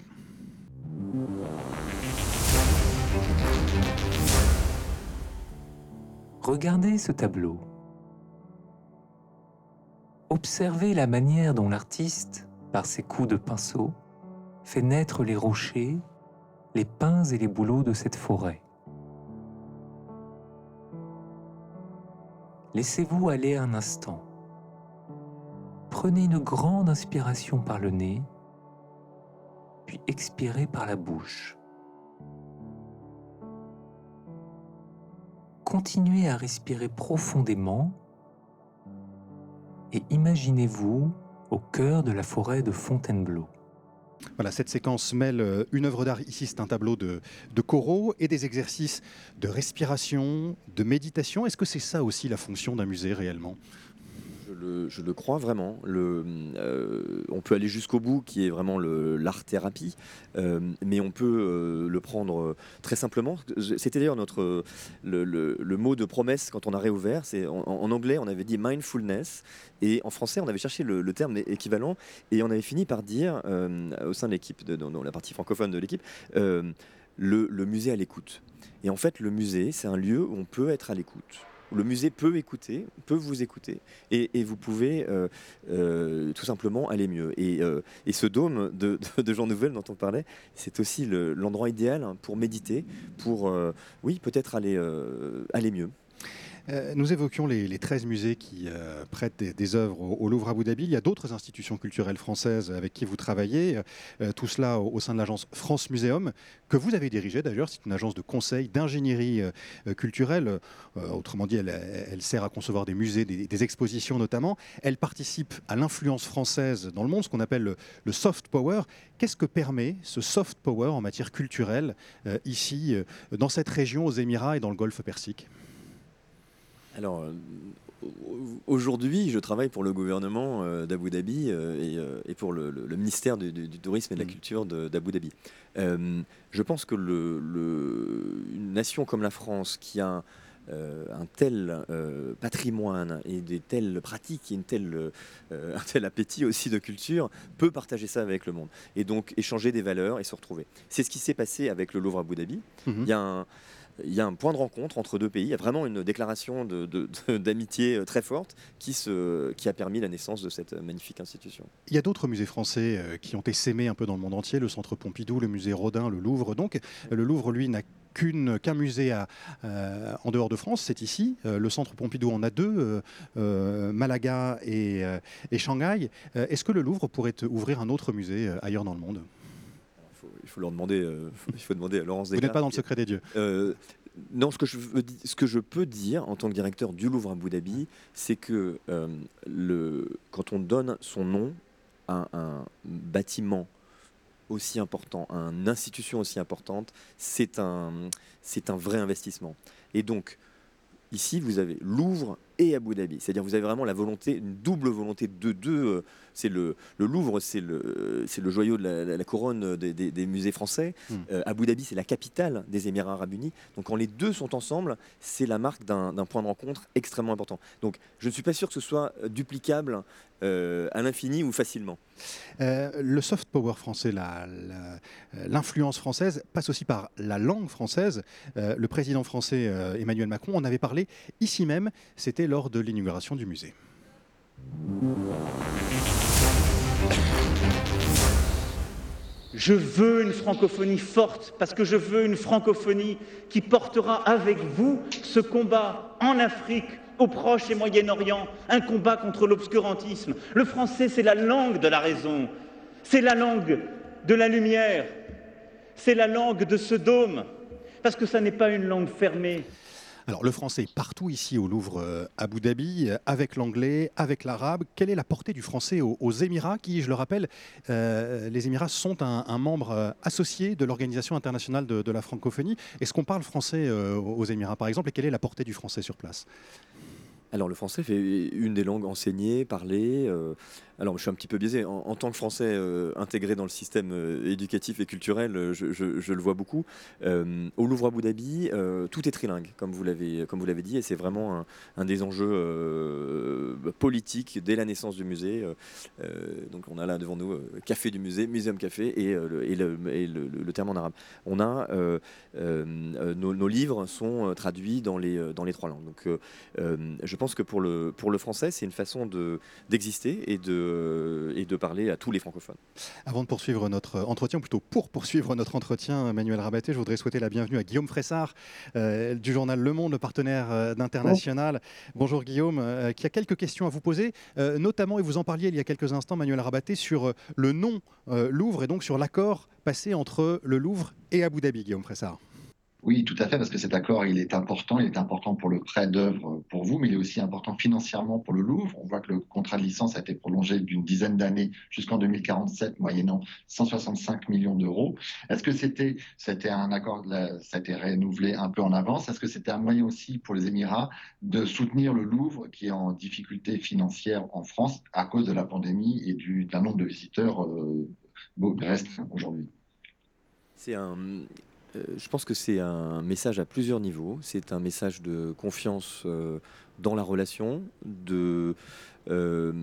Regardez ce tableau. Observez la manière dont l'artiste, par ses coups de pinceau, fait naître les rochers, les pins et les bouleaux de cette forêt. Laissez-vous aller un instant. Prenez une grande inspiration par le nez puis expirez par la bouche. Continuez à respirer profondément et imaginez-vous au cœur de la forêt de Fontainebleau. Voilà, cette séquence mêle euh, une œuvre d'art, ici c'est un tableau de, de coraux, et des exercices de respiration, de méditation. Est-ce que c'est ça aussi la fonction d'un musée réellement? Je le crois vraiment. Euh, on peut aller jusqu'au bout, qui est vraiment l'art-thérapie, euh, mais on peut euh, le prendre très simplement. C'était d'ailleurs le, mot de promesse quand on a réouvert. En, anglais, on avait dit mindfulness, et en français, on avait cherché le, terme équivalent, et on avait fini par dire au sein de l'équipe, dans, la partie francophone de l'équipe, le musée à l'écoute. Et en fait, le musée, c'est un lieu où on peut être à l'écoute le musée peut écouter, peut vous écouter, et, vous pouvez euh, euh, tout simplement aller mieux. Et, euh, ce dôme de, Jean Nouvel dont on parlait, c'est aussi l'endroit idéal hein, pour méditer, pour, oui, peut-être aller, aller mieux. Euh, nous évoquions les, 13 musées qui euh, prêtent des, œuvres au, Louvre Abu Dhabi. Il y a d'autres institutions culturelles françaises avec qui vous travaillez, euh, tout cela au, sein de l'agence France Muséum, que vous avez dirigée d'ailleurs. C'est une agence de conseil, d'ingénierie culturelle. autrement dit, elle, sert à concevoir des musées, des, expositions notamment. Elle participe à l'influence française dans le monde, ce qu'on appelle le, le soft power. Qu'est-ce que permet ce soft power en matière culturelle ici, dans cette région, aux Émirats et dans le Golfe Persique? Alors, euh, aujourd'hui, je travaille pour le gouvernement euh, d'Abu Dhabi euh, et, pour le, ministère du, Tourisme et de la mm. Culture d'Abu Dhabi. je pense que une nation comme la France, qui a un tel patrimoine et des telles pratiques et une telle, un tel appétit aussi de culture, peut partager ça avec le monde. Et donc échanger des valeurs et se retrouver. C'est ce qui s'est passé avec le Louvre Abu Dhabi. Mm-hmm. Il y a un il y a un point de rencontre entre deux pays. Il y a vraiment une déclaration d'amitié de, très forte qui, a permis la naissance de cette magnifique institution. Il y a d'autres musées français qui ont essaimé un peu dans le monde entier, le Centre Pompidou, le musée Rodin, le Louvre. Donc, le Louvre, lui, n'a qu'un musée à, en dehors de France, c'est ici. le Centre Pompidou en a deux, Malaga et Shanghai. Est-ce que le Louvre pourrait ouvrir un autre musée ailleurs dans le monde? Il faut leur demander, euh, il faut demander à Laurence Vous n'êtes pas dans le secret des dieux. Euh, non, ce que, je ce que je peux dire en tant que directeur du Louvre à Abu Dhabi, c'est que euh, le, quand on donne son nom à un bâtiment aussi important, à une institution aussi importante, c'est un, c'est un vrai investissement. Et donc, ici, vous avez Louvre et Abu Dhabi. C'est-à-dire vous avez vraiment la volonté, une double volonté de deux. Euh, c'est le, Louvre, c'est le, c'est le joyau de la, couronne des, musées français. Hmm. Euh, Abu Dhabi, c'est la capitale des Émirats arabes unis. Donc quand les deux sont ensemble, c'est la marque d'un, point de rencontre extrêmement important. Donc je ne suis pas sûr que ce soit duplicable euh, à l'infini ou facilement. le soft power français, l'influence française passe aussi par la langue française. le président français Emmanuel Macron en avait parlé ici même. C'était lors de l'inauguration du musée. Je veux une francophonie forte parce que je veux une francophonie qui portera avec vous ce combat en Afrique, au Proche et Moyen-Orient, un combat contre l'obscurantisme. Le français, c'est la langue de la raison, c'est la langue de la lumière, c'est la langue de ce dôme, parce que ça n'est pas une langue fermée, alors le français partout ici au Louvre euh, Abu Dhabi, euh, avec l'anglais, avec l'arabe. Quelle est la portée du français aux, Émirats qui, je le rappelle, euh, les Émirats sont un, membre associé de l'Organisation internationale de, la francophonie. Est-ce qu'on parle français aux Émirats par exemple et quelle est la portée du français sur place? Alors le français fait une des langues enseignées, parlées. Alors je suis un petit peu biaisé. En, tant que français euh, intégré dans le système euh, éducatif et culturel, je, le vois beaucoup. au Louvre Abu Dhabi, tout est trilingue, comme vous l'avez dit, et c'est vraiment un, des enjeux politiques dès la naissance du musée. donc on a là devant nous café du musée, muséum café et, le, terme en arabe. On a nos, livres sont traduits dans les trois langues. Donc je pense que pour le français, c'est une façon d'exister et, de, et de parler à tous les francophones. Avant de poursuivre notre entretien, ou plutôt pour poursuivre notre entretien, Manuel Rabaté, je voudrais souhaiter la bienvenue à Guillaume Fressard euh, du journal Le Monde, le partenaire euh, d'International. Bonjour Guillaume, euh, qui a quelques questions à vous poser, notamment, et vous en parliez il y a quelques instants, Manuel Rabaté, sur le nom Louvre et donc sur l'accord passé entre le Louvre et Abu Dhabi, Guillaume Fressard. Oui, tout à fait, parce que cet accord, il est important. Il est important pour le prêt d'œuvre pour vous, mais il est aussi important financièrement pour le Louvre. On voit que le contrat de licence a été prolongé d'une dizaine d'années jusqu'en 2047, moyennant 165 millions d'euros. Est-ce que c'était, un accord, ça a été renouvelé un peu en avance? Est-ce que c'était un moyen aussi pour les Émirats de soutenir le Louvre qui est en difficulté financière en France à cause de la pandémie et du, d'un nombre de visiteurs euh, restreint aujourd'hui? C'est un, euh, je pense que c'est un message à plusieurs niveaux. C'est un message de confiance euh, dans la relation, de, euh,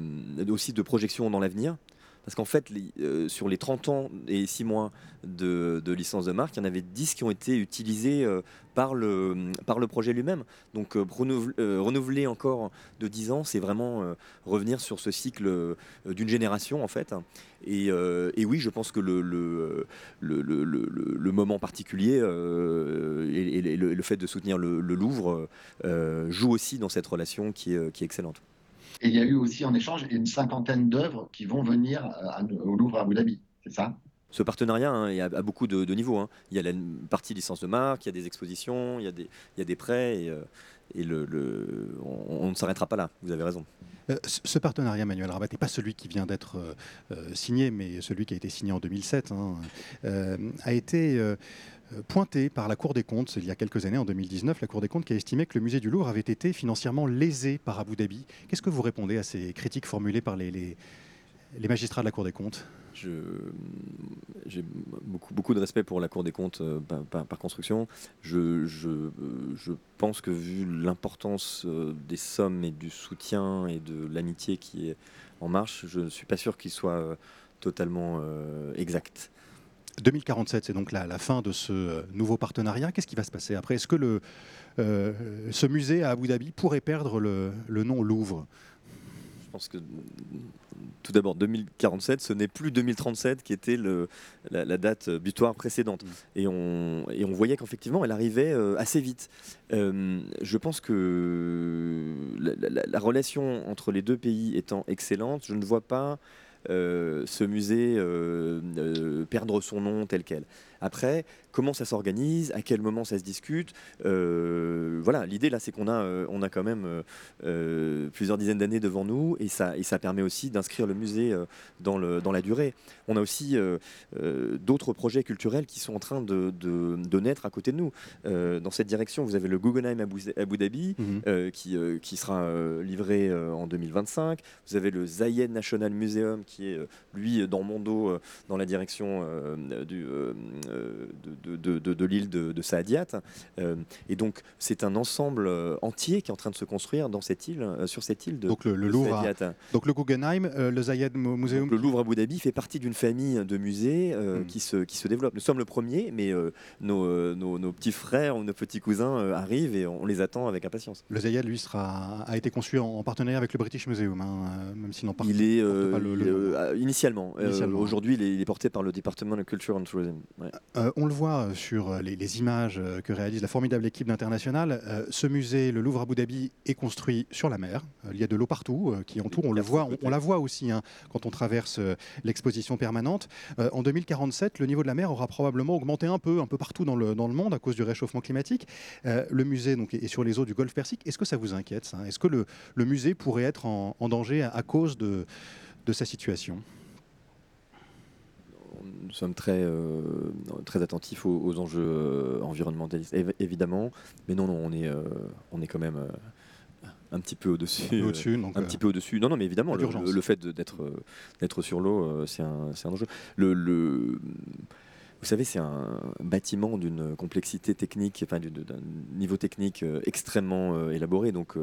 aussi de projection dans l'avenir. Parce qu'en fait, sur les 30 ans et 6 mois de, licence de marque, il y en avait 10 qui ont été utilisés par le, par le projet lui-même. Donc euh, euh, renouveler, encore de 10 ans, c'est vraiment euh, revenir sur ce cycle d'une génération en fait. Et, oui, je pense que le, moment particulier et, le, fait de soutenir le, Louvre joue aussi dans cette relation qui est excellente. Et il y a eu aussi en échange une cinquantaine d'œuvres qui vont venir au Louvre à Abu Dhabi, c'est ça? Ce partenariat hein, il y a à beaucoup de, niveaux. Hein. Il y a la partie licence de marque, il y a des expositions, il y a des, il y a des prêts et, euh, et le, le, on, ne s'arrêtera pas là. Vous avez raison. Euh, ce partenariat, Manuel Rabat, n'est pas celui qui vient d'être euh, signé, mais celui qui a été signé en 2007, hein, a été pointé par la Cour des comptes il y a quelques années, en 2019, la Cour des comptes qui a estimé que le musée du Louvre avait été financièrement lésé par Abu Dhabi. Qu'est-ce que vous répondez à ces critiques formulées par les, magistrats de la Cour des comptes? J'ai beaucoup, de respect pour la Cour des comptes euh, par, construction. Je, pense que vu l'importance euh, des sommes et du soutien et de l'amitié qui est en marche, je ne suis pas sûr qu'il soit euh, totalement exact. 2047, c'est donc la, la, fin de ce nouveau partenariat. Qu'est-ce qui va se passer après? Est-ce que le, ce musée à Abu Dhabi pourrait perdre le, le nom Louvre? Je pense que tout d'abord 2047, ce n'est plus 2037 qui était le, la, date butoir précédente. Mm. Et, on, et on voyait qu'effectivement, elle arrivait euh, assez vite. Euh, je pense que la, la, relation entre les deux pays étant excellente, je ne vois pas euh, ce musée perdre son nom tel quel. Après, comment ça s'organise, à quel moment ça se discute. Euh, voilà, l'idée là, c'est qu'on a, euh, on a quand même euh, plusieurs dizaines d'années devant nous et ça, et ça permet aussi d'inscrire le musée dans, le, dans la durée. On a aussi d'autres projets culturels qui sont en train de, de, naître à côté de nous. dans cette direction, vous avez le Guggenheim Abu, Dhabi mhm. qui, qui sera livré en 2025. Vous avez le Zayed National Museum qui est, lui, dans mon dos, dans la direction du de, de, l'île de, Saadiat. Euh, et donc, c'est un ensemble euh, entier qui est en train de se construire dans cette île, euh, sur cette île de Donc, le, Louvre, donc le Guggenheim, le Zayed Museum. le Louvre Abu Dhabi fait partie d'une famille de musées hmm. qui, se, qui se développe. Nous sommes le premier, mais nos, nos, petits frères ou nos petits cousins arrivent et on les attend avec impatience. Le Zayed, lui, sera, a été conçu en, partenariat avec le British Museum, hein, même s'il n'en parle Il est initialement. Aujourd'hui, il, est porté par le département de Culture and Tourism. On le voit euh, sur euh, les, images euh, que réalise la formidable équipe d'International, ce musée, le Louvre Abu Dhabi, est construit sur la mer. il y a de l'eau partout qui entoure. On, le voit, on, la voit aussi hein, quand on traverse l'exposition permanente. en 2047, le niveau de la mer aura probablement augmenté un peu, un peu partout dans le, dans le monde à cause du réchauffement climatique. le musée donc, est sur les eaux du Golfe Persique. Est-ce que ça vous inquiète Est-ce que le, le, musée pourrait être en, danger à, cause de, de sa situation? Nous sommes très, euh, très attentifs aux, enjeux euh, environnementalistes, évidemment. Mais non, non, on est, euh, on est quand même un petit peu au-dessus. un petit peu au-dessus. Non, non, mais évidemment, le, fait d'être sur l'eau, c'est un, un, enjeu. le, le vous savez, c'est un bâtiment d'une complexité technique, enfin d'un niveau technique euh, extrêmement euh, élaboré. Donc,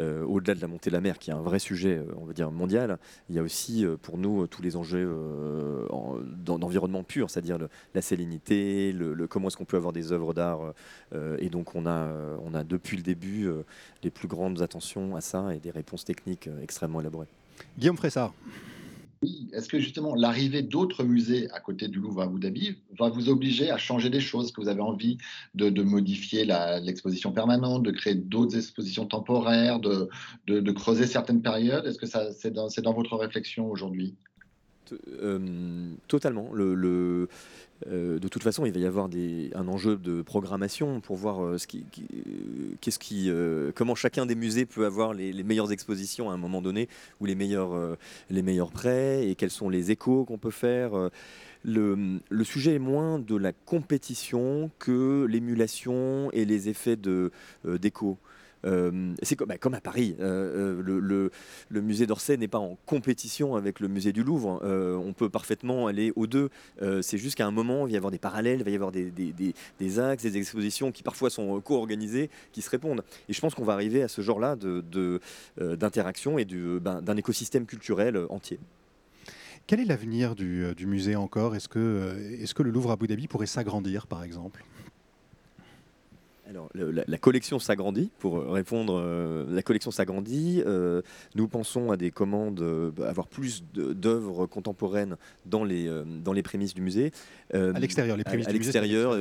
euh, au-delà de la montée de la mer, qui est un vrai sujet, on va dire mondial, il y a aussi pour nous tous les enjeux d'environnement pur, c'est-à-dire la salinité, le, comment est-ce qu'on peut avoir des œuvres d'art. et donc, on a, on a depuis le début les plus grandes attentions à ça et des réponses techniques extrêmement élaborées. Guillaume Fressard. Est-ce que justement l'arrivée d'autres musées à côté du Louvre à Abu va vous obliger à changer des choses que vous avez envie de, modifier l'exposition permanente, de créer d'autres expositions temporaires, de, creuser certaines périodes? Est-ce que c'est dans votre réflexion aujourd'hui? Euh, totalement. Le, euh, de toute façon, il va y avoir un enjeu de programmation pour voir euh, ce qui, comment chacun des musées peut avoir les, meilleures expositions à un moment donné ou les meilleurs, les prêts et quels sont les échos qu'on peut faire. Le, le, sujet est moins de la compétition que l'émulation et les effets de, d'écho. Euh, c'est comme, bah, comme, à Paris. Euh, euh, le, musée d'Orsay n'est pas en compétition avec le musée du Louvre. on peut parfaitement aller aux deux. c'est juste qu'à un moment, il va y avoir des parallèles, il va y avoir des, des, axes, des expositions qui parfois sont co-organisées, qui se répondent. Et je pense qu'on va arriver à ce genre-là d'interaction et ben, d'un écosystème culturel entier. Quel est l'avenir du, musée encore? Est-ce que, est -ce que le Louvre à Abu Dhabi pourrait s'agrandir, par exemple? Alors, la, collection s'agrandit. Pour répondre, euh, la collection s'agrandit. Euh, nous pensons à des commandes, euh, avoir plus d'œuvres contemporaines dans les, dans les prémices du musée. à l'extérieur, les prémices à, l'extérieur,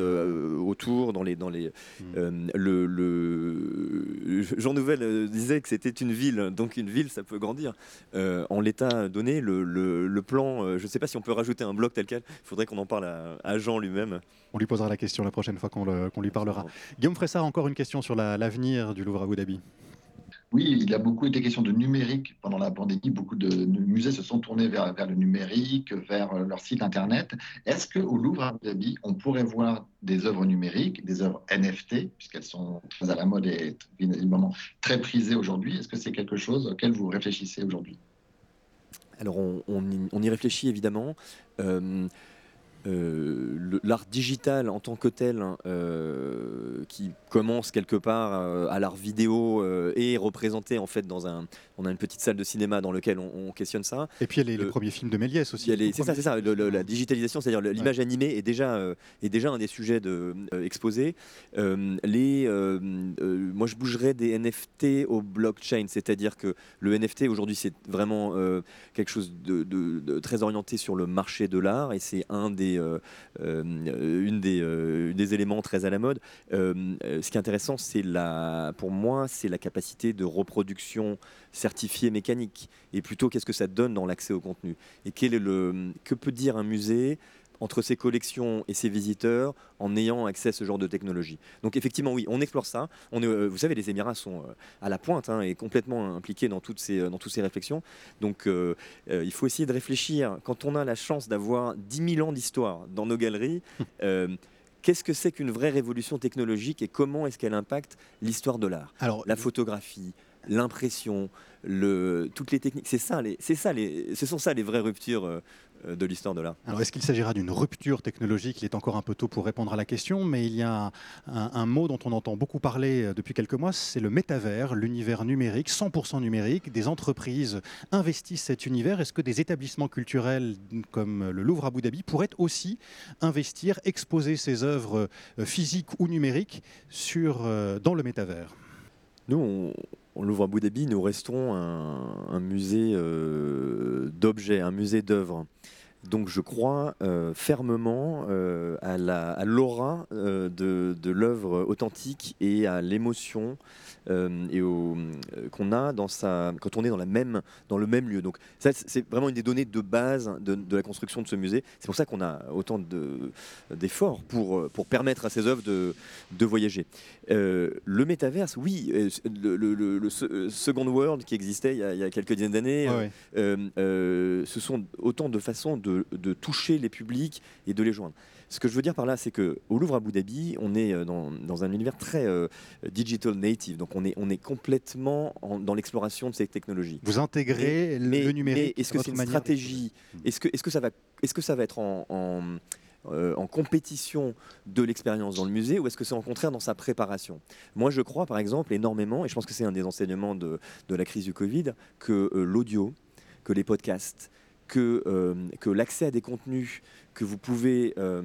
autour, dans les, dans les. Hmm. le, le, Jean Nouvel disait que c'était une ville, donc une ville, ça peut grandir. en l'état donné, le, le plan, je ne sais pas si on peut rajouter un bloc tel quel. Il faudrait qu'on en parle à, Jean lui-même. On lui posera la question la prochaine fois qu'on lui parlera. Guillaume ça encore une question sur l'avenir du Louvre à Abu Dhabi? Oui, il a beaucoup été question de numérique pendant la pandémie. Beaucoup de musées se sont tournés vers, vers le numérique, vers leur site internet. Est-ce qu'au Louvre à Abu Dhabi, on pourrait voir des œuvres numériques, des œuvres NFT, puisqu'elles sont très à la mode et évidemment très prisées aujourd'hui? Est-ce que c'est quelque chose auquel vous réfléchissez aujourd'hui? Alors, on, y, réfléchit évidemment. Euh, euh, l'art digital en tant que tel, hein, qui commence quelque part à l'art vidéo, est représenté en fait dans un, on a une petite salle de cinéma dans laquelle on, questionne ça. Et puis il y a les, premiers films de Méliès aussi. C'est ça, c'est ça. la digitalisation, c'est-à-dire l'image animée est déjà, est déjà un des sujets de, exposés. les, moi, je bougerais des NFT au blockchain, c'est-à-dire que le NFT aujourd'hui, c'est vraiment quelque chose de, très orienté sur le marché de l'art et c'est un des, euh, euh, une des, euh, des, éléments très à la mode. ce qui est intéressant, c'est la, pour moi, c'est la capacité de reproduction certifiée mécanique. Et plutôt qu'est-ce que ça donne dans l'accès au contenu? Et quel est le, que peut dire un musée? Entre ses collections et ses visiteurs en ayant accès à ce genre de technologie. Donc effectivement, oui, on explore ça. On est, euh, vous savez, les Émirats sont euh, à la pointe hein, et complètement impliqués dans toutes ces, dans toutes ces réflexions. Donc euh, il faut essayer de réfléchir, quand on a la chance d'avoir 10 000 ans d'histoire dans nos galeries, qu'est-ce que c'est qu'une vraie révolution technologique et comment est-ce qu'elle impacte l'histoire de l'art? La photographie, l'impression, le, toutes les techniques. C'est ça, les, c'est ça, les, ce sont ça les vraies ruptures euh, de l'histoire de l'art. Alors, est-ce qu'il s'agira d'une rupture technologique? Il est encore un peu tôt pour répondre à la question, mais il y a un, mot dont on entend beaucoup parler euh, depuis quelques mois, c'est le métavers, l'univers numérique, 100% numérique. Des entreprises investissent cet univers. Est-ce que des établissements culturels comme le Louvre Abu Dhabi pourraient aussi investir, exposer ces œuvres euh, physiques ou numériques sur, dans le métavers? Nous, on, Louvre Abu Dhabi, nous restons un, musée d'objets, un musée d'œuvres. Donc je crois euh, fermement euh, à l'aura euh, de, de l'œuvre authentique et à l'émotion et qu'on a dans sa, quand on est dans, la même, dans le même lieu. Donc ça, c'est vraiment une des données de base de, la construction de ce musée. C'est pour ça qu'on a autant d'efforts pour, pour permettre à ces œuvres de, de voyager. le métaverse, oui, le, Second World qui existait il y a, quelques dizaines d'années, ce sont autant de façons de de, toucher les publics et de les joindre. Ce que je veux dire par là, c'est que au Louvre Abu Dhabi, on est euh, dans, un univers très euh, digital native, donc on est, on est complètement dans l'exploration de ces technologies. Vous intégrez le numérique. Est-ce que c'est une stratégie Est-ce que, est -ce que ça va, est-ce que ça va être en, euh, en compétition de l'expérience dans le musée ou est-ce que c'est au contraire dans sa préparation? Moi, je crois par exemple énormément, et je pense que c'est un des enseignements de, de, la crise du Covid, que l'audio, que les podcasts, que, euh, que l'accès à des contenus que vous pouvez euh,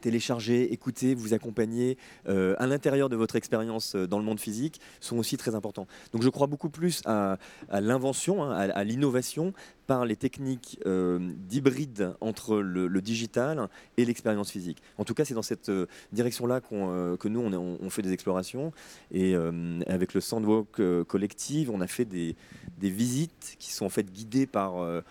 télécharger, écouter, vous accompagner euh, à l'intérieur de votre expérience dans le monde physique sont aussi très importants. Donc je crois beaucoup plus à, l'invention, hein, à, l'innovation par les techniques d'hybride entre le, digital et l'expérience physique. En tout cas, c'est dans cette direction-là que nous, on, fait des explorations. Et avec le Sandwalk Collective, on a fait des, visites qui sont en fait guidées par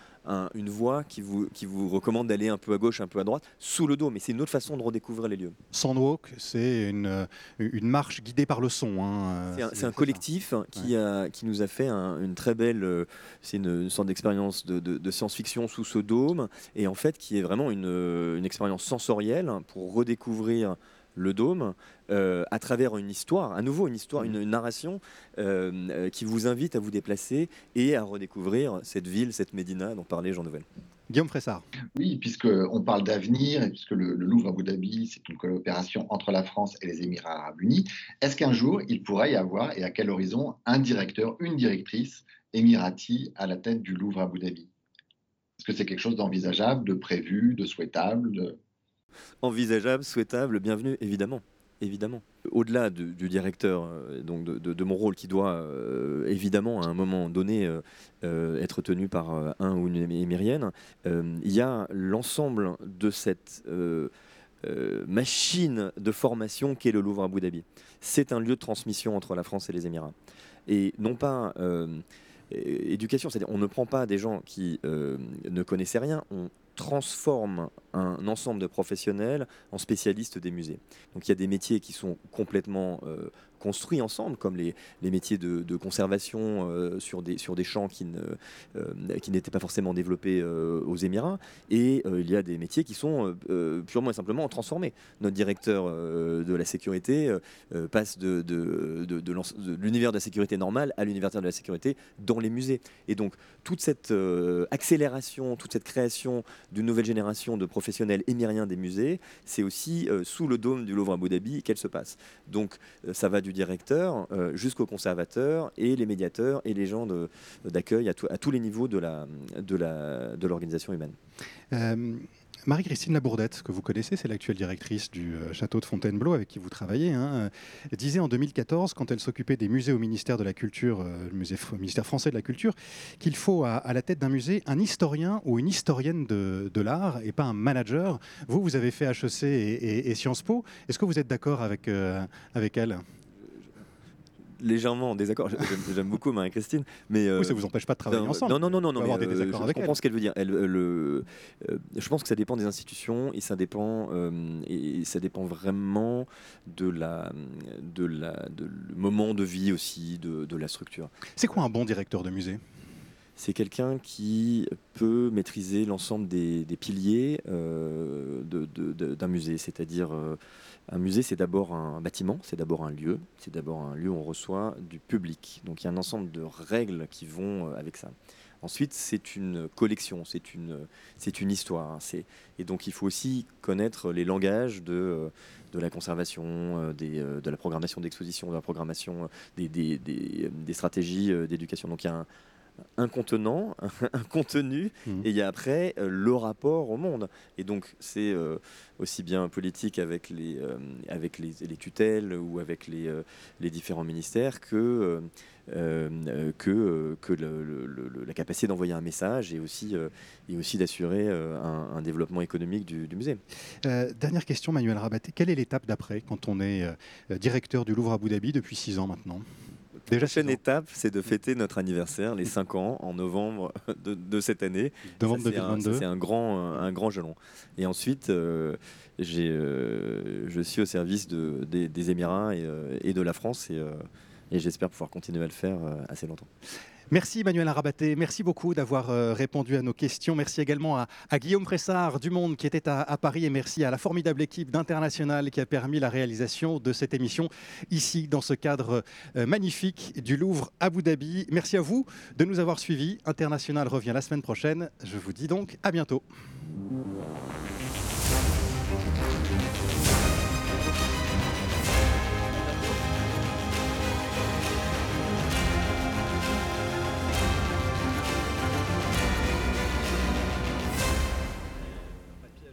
une voix qui vous, qui vous recommande d'aller un peu à gauche, un peu à droite, sous le dos. Mais c'est une autre façon de redécouvrir les lieux. Sandwalk, c'est une, une marche guidée par le son. Hein. C'est un, collectif qui, a, qui nous a fait une très belle, euh, c'est une, sorte d'expérience de, de, science-fiction sous ce dôme, et en fait qui est vraiment une, une expérience sensorielle pour redécouvrir le dôme euh, à travers une histoire, à nouveau une histoire, une, narration euh, euh, qui vous invite à vous déplacer et à redécouvrir cette ville, cette Médina dont parlait Jean Nouvel. Guillaume Fressard. Oui, puisqu'on parle d'avenir et puisque le, Louvre Abu Dhabi, c'est une coopération entre la France et les Émirats arabes unis, est-ce qu'un jour, il pourrait y avoir, et à quel horizon, un directeur, une directrice émirati à la tête du Louvre Abu Dhabi? Est-ce que c'est quelque chose d'envisageable, de prévu, de souhaitable envisageable, souhaitable, bienvenue, évidemment. Évidemment. Au-delà du, directeur, euh, donc de, mon rôle qui doit euh, évidemment à un moment donné euh, être tenu par un ou une émirienne, il y a l'ensemble de cette machine de formation qu'est le Louvre à Abu Dhabi. C'est un lieu de transmission entre la France et les Émirats. Et non pas éducation, c'est-à-dire on ne prend pas des gens qui ne connaissaient rien, on transforme un ensemble de professionnels en spécialistes des musées. Donc il y a des métiers qui sont complètement euh, construit ensemble, comme les, les métiers de, conservation euh, sur, des, sur des champs qui, ne, euh, qui n'étaient pas forcément développés aux Émirats. Et il y a des métiers qui sont purement et simplement transformés. Notre directeur de la sécurité passe de, de, de l'univers de la sécurité normale à l'univers de la sécurité dans les musées. Et donc, toute cette accélération, toute cette création d'une nouvelle génération de professionnels émiriens des musées, c'est aussi sous le dôme du Louvre Abu Dhabi qu'elle se passe. Donc, ça va du directeur jusqu'au conservateur et les médiateurs et les gens d'accueil à, tous les niveaux de l'organisation humaine. Euh, Marie-Christine Labourdette, que vous connaissez, c'est l'actuelle directrice du euh, château de Fontainebleau avec qui vous travaillez, hein, euh, disait en 2014, quand elle s'occupait des musées au ministère de la Culture, musée, ministère français de la Culture, qu'il faut à, la tête d'un musée un historien ou une historienne de, l'art et pas un manager. Vous, vous avez fait HEC et, Sciences Po. Est-ce que vous êtes d'accord avec, avec elle? Légèrement en désaccord. J'aime beaucoup Marie-Christine, mais euh, oui, ça vous empêche pas de travailler ensemble. Non, non, non, non, non. Mais, euh, je, comprends ce qu'elle veut dire. Elle, le, euh, je pense que ça dépend des institutions et ça dépend et ça dépend vraiment de la, de la, de le moment de vie aussi, de, de la structure. C'est quoi un bon directeur de musée? C'est quelqu'un qui peut maîtriser l'ensemble des, des, piliers euh, d'un musée, c'est-à-dire un musée, c'est d'abord un bâtiment, c'est d'abord un lieu, c'est d'abord un lieu où on reçoit du public. Donc il y a un ensemble de règles qui vont euh, avec ça. Ensuite, c'est une collection, c'est une, c'est une histoire. C'est, et donc, il faut aussi connaître les langages de, euh, de la conservation, euh, de la programmation d'exposition, de la programmation des, des, des, stratégies d'éducation. Donc, un, un contenant, un contenu, mmh. et il y a après euh, le rapport au monde. Et donc c'est euh, aussi bien politique avec les, euh, avec les, tutelles ou avec les, les différents ministères que, que, que la capacité d'envoyer un message et aussi, et aussi d'assurer un, développement économique du, du musée. dernière question, Manuel Rabaté. Quelle est l'étape d'après quand on est directeur du Louvre à Abu Dhabi depuis six ans maintenant? La prochaine étape, c'est de fêter notre anniversaire, les 5 ans, en novembre de, cette année. Novembre 2022. C'est un, grand, un grand jalon. Et ensuite, euh, euh, je suis au service de, des, Émirats et, euh, et, de la France et, et j'espère pouvoir continuer à le faire assez longtemps. Merci Manuel Arabaté, merci beaucoup d'avoir euh, répondu à nos questions. Merci également à, Guillaume Pressard du Monde qui était à, Paris et merci à la formidable équipe d'International qui a permis la réalisation de cette émission ici dans ce cadre euh, magnifique du Louvre Abu Dhabi. Merci à vous de nous avoir suivis. International revient la semaine prochaine. Je vous dis donc à bientôt.